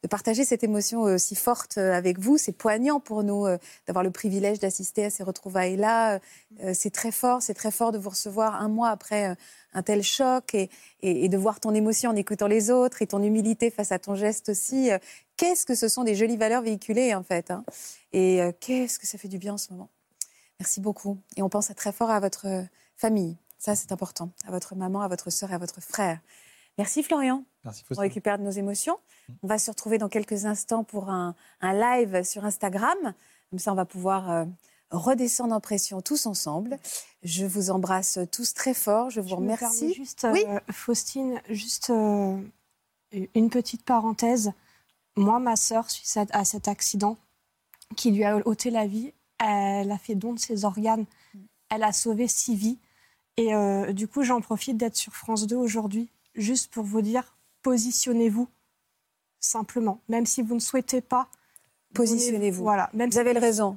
partager cette émotion aussi forte euh, avec vous. C'est poignant pour nous d'avoir le privilège d'assister à ces retrouvailles-là. C'est très fort, c'est très fort de vous recevoir un mois après un tel choc et, et, de voir ton émotion en écoutant les autres et ton humilité face à ton geste aussi qu'est-ce que ce sont des jolies valeurs véhiculées, en fait. Hein. et euh, qu'est-ce que ça fait du bien en ce moment. Merci beaucoup. Et on pense très fort à votre famille. Ça, c'est important. À votre maman, à votre sœur et à votre frère. Merci Florian. Merci On récupère de nos émotions. On va se retrouver dans quelques instants pour un, live sur Instagram. Comme ça, on va pouvoir euh, redescendre en pression tous ensemble. Je vous embrasse tous très fort. Je vous remercie. juste, oui euh, Faustine, juste une petite parenthèse moi, ma sœur, suite à cet accident qui lui a ôté la vie, elle a fait don de ses organes. Elle a sauvé six vies. Et euh, du coup, j'en profite d'être sur France 2 aujourd'hui, juste pour vous dire, positionnez-vous, simplement. Même si vous ne souhaitez pas. Positionnez-vous. Voilà. Même vous avez raison.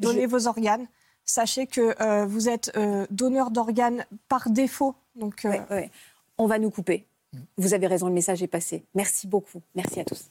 donnez vos organes. Sachez que euh, vous êtes euh, donneur d'organes par défaut. Donc, On va nous couper. Vous avez raison, le message est passé. Merci beaucoup. Merci à tous.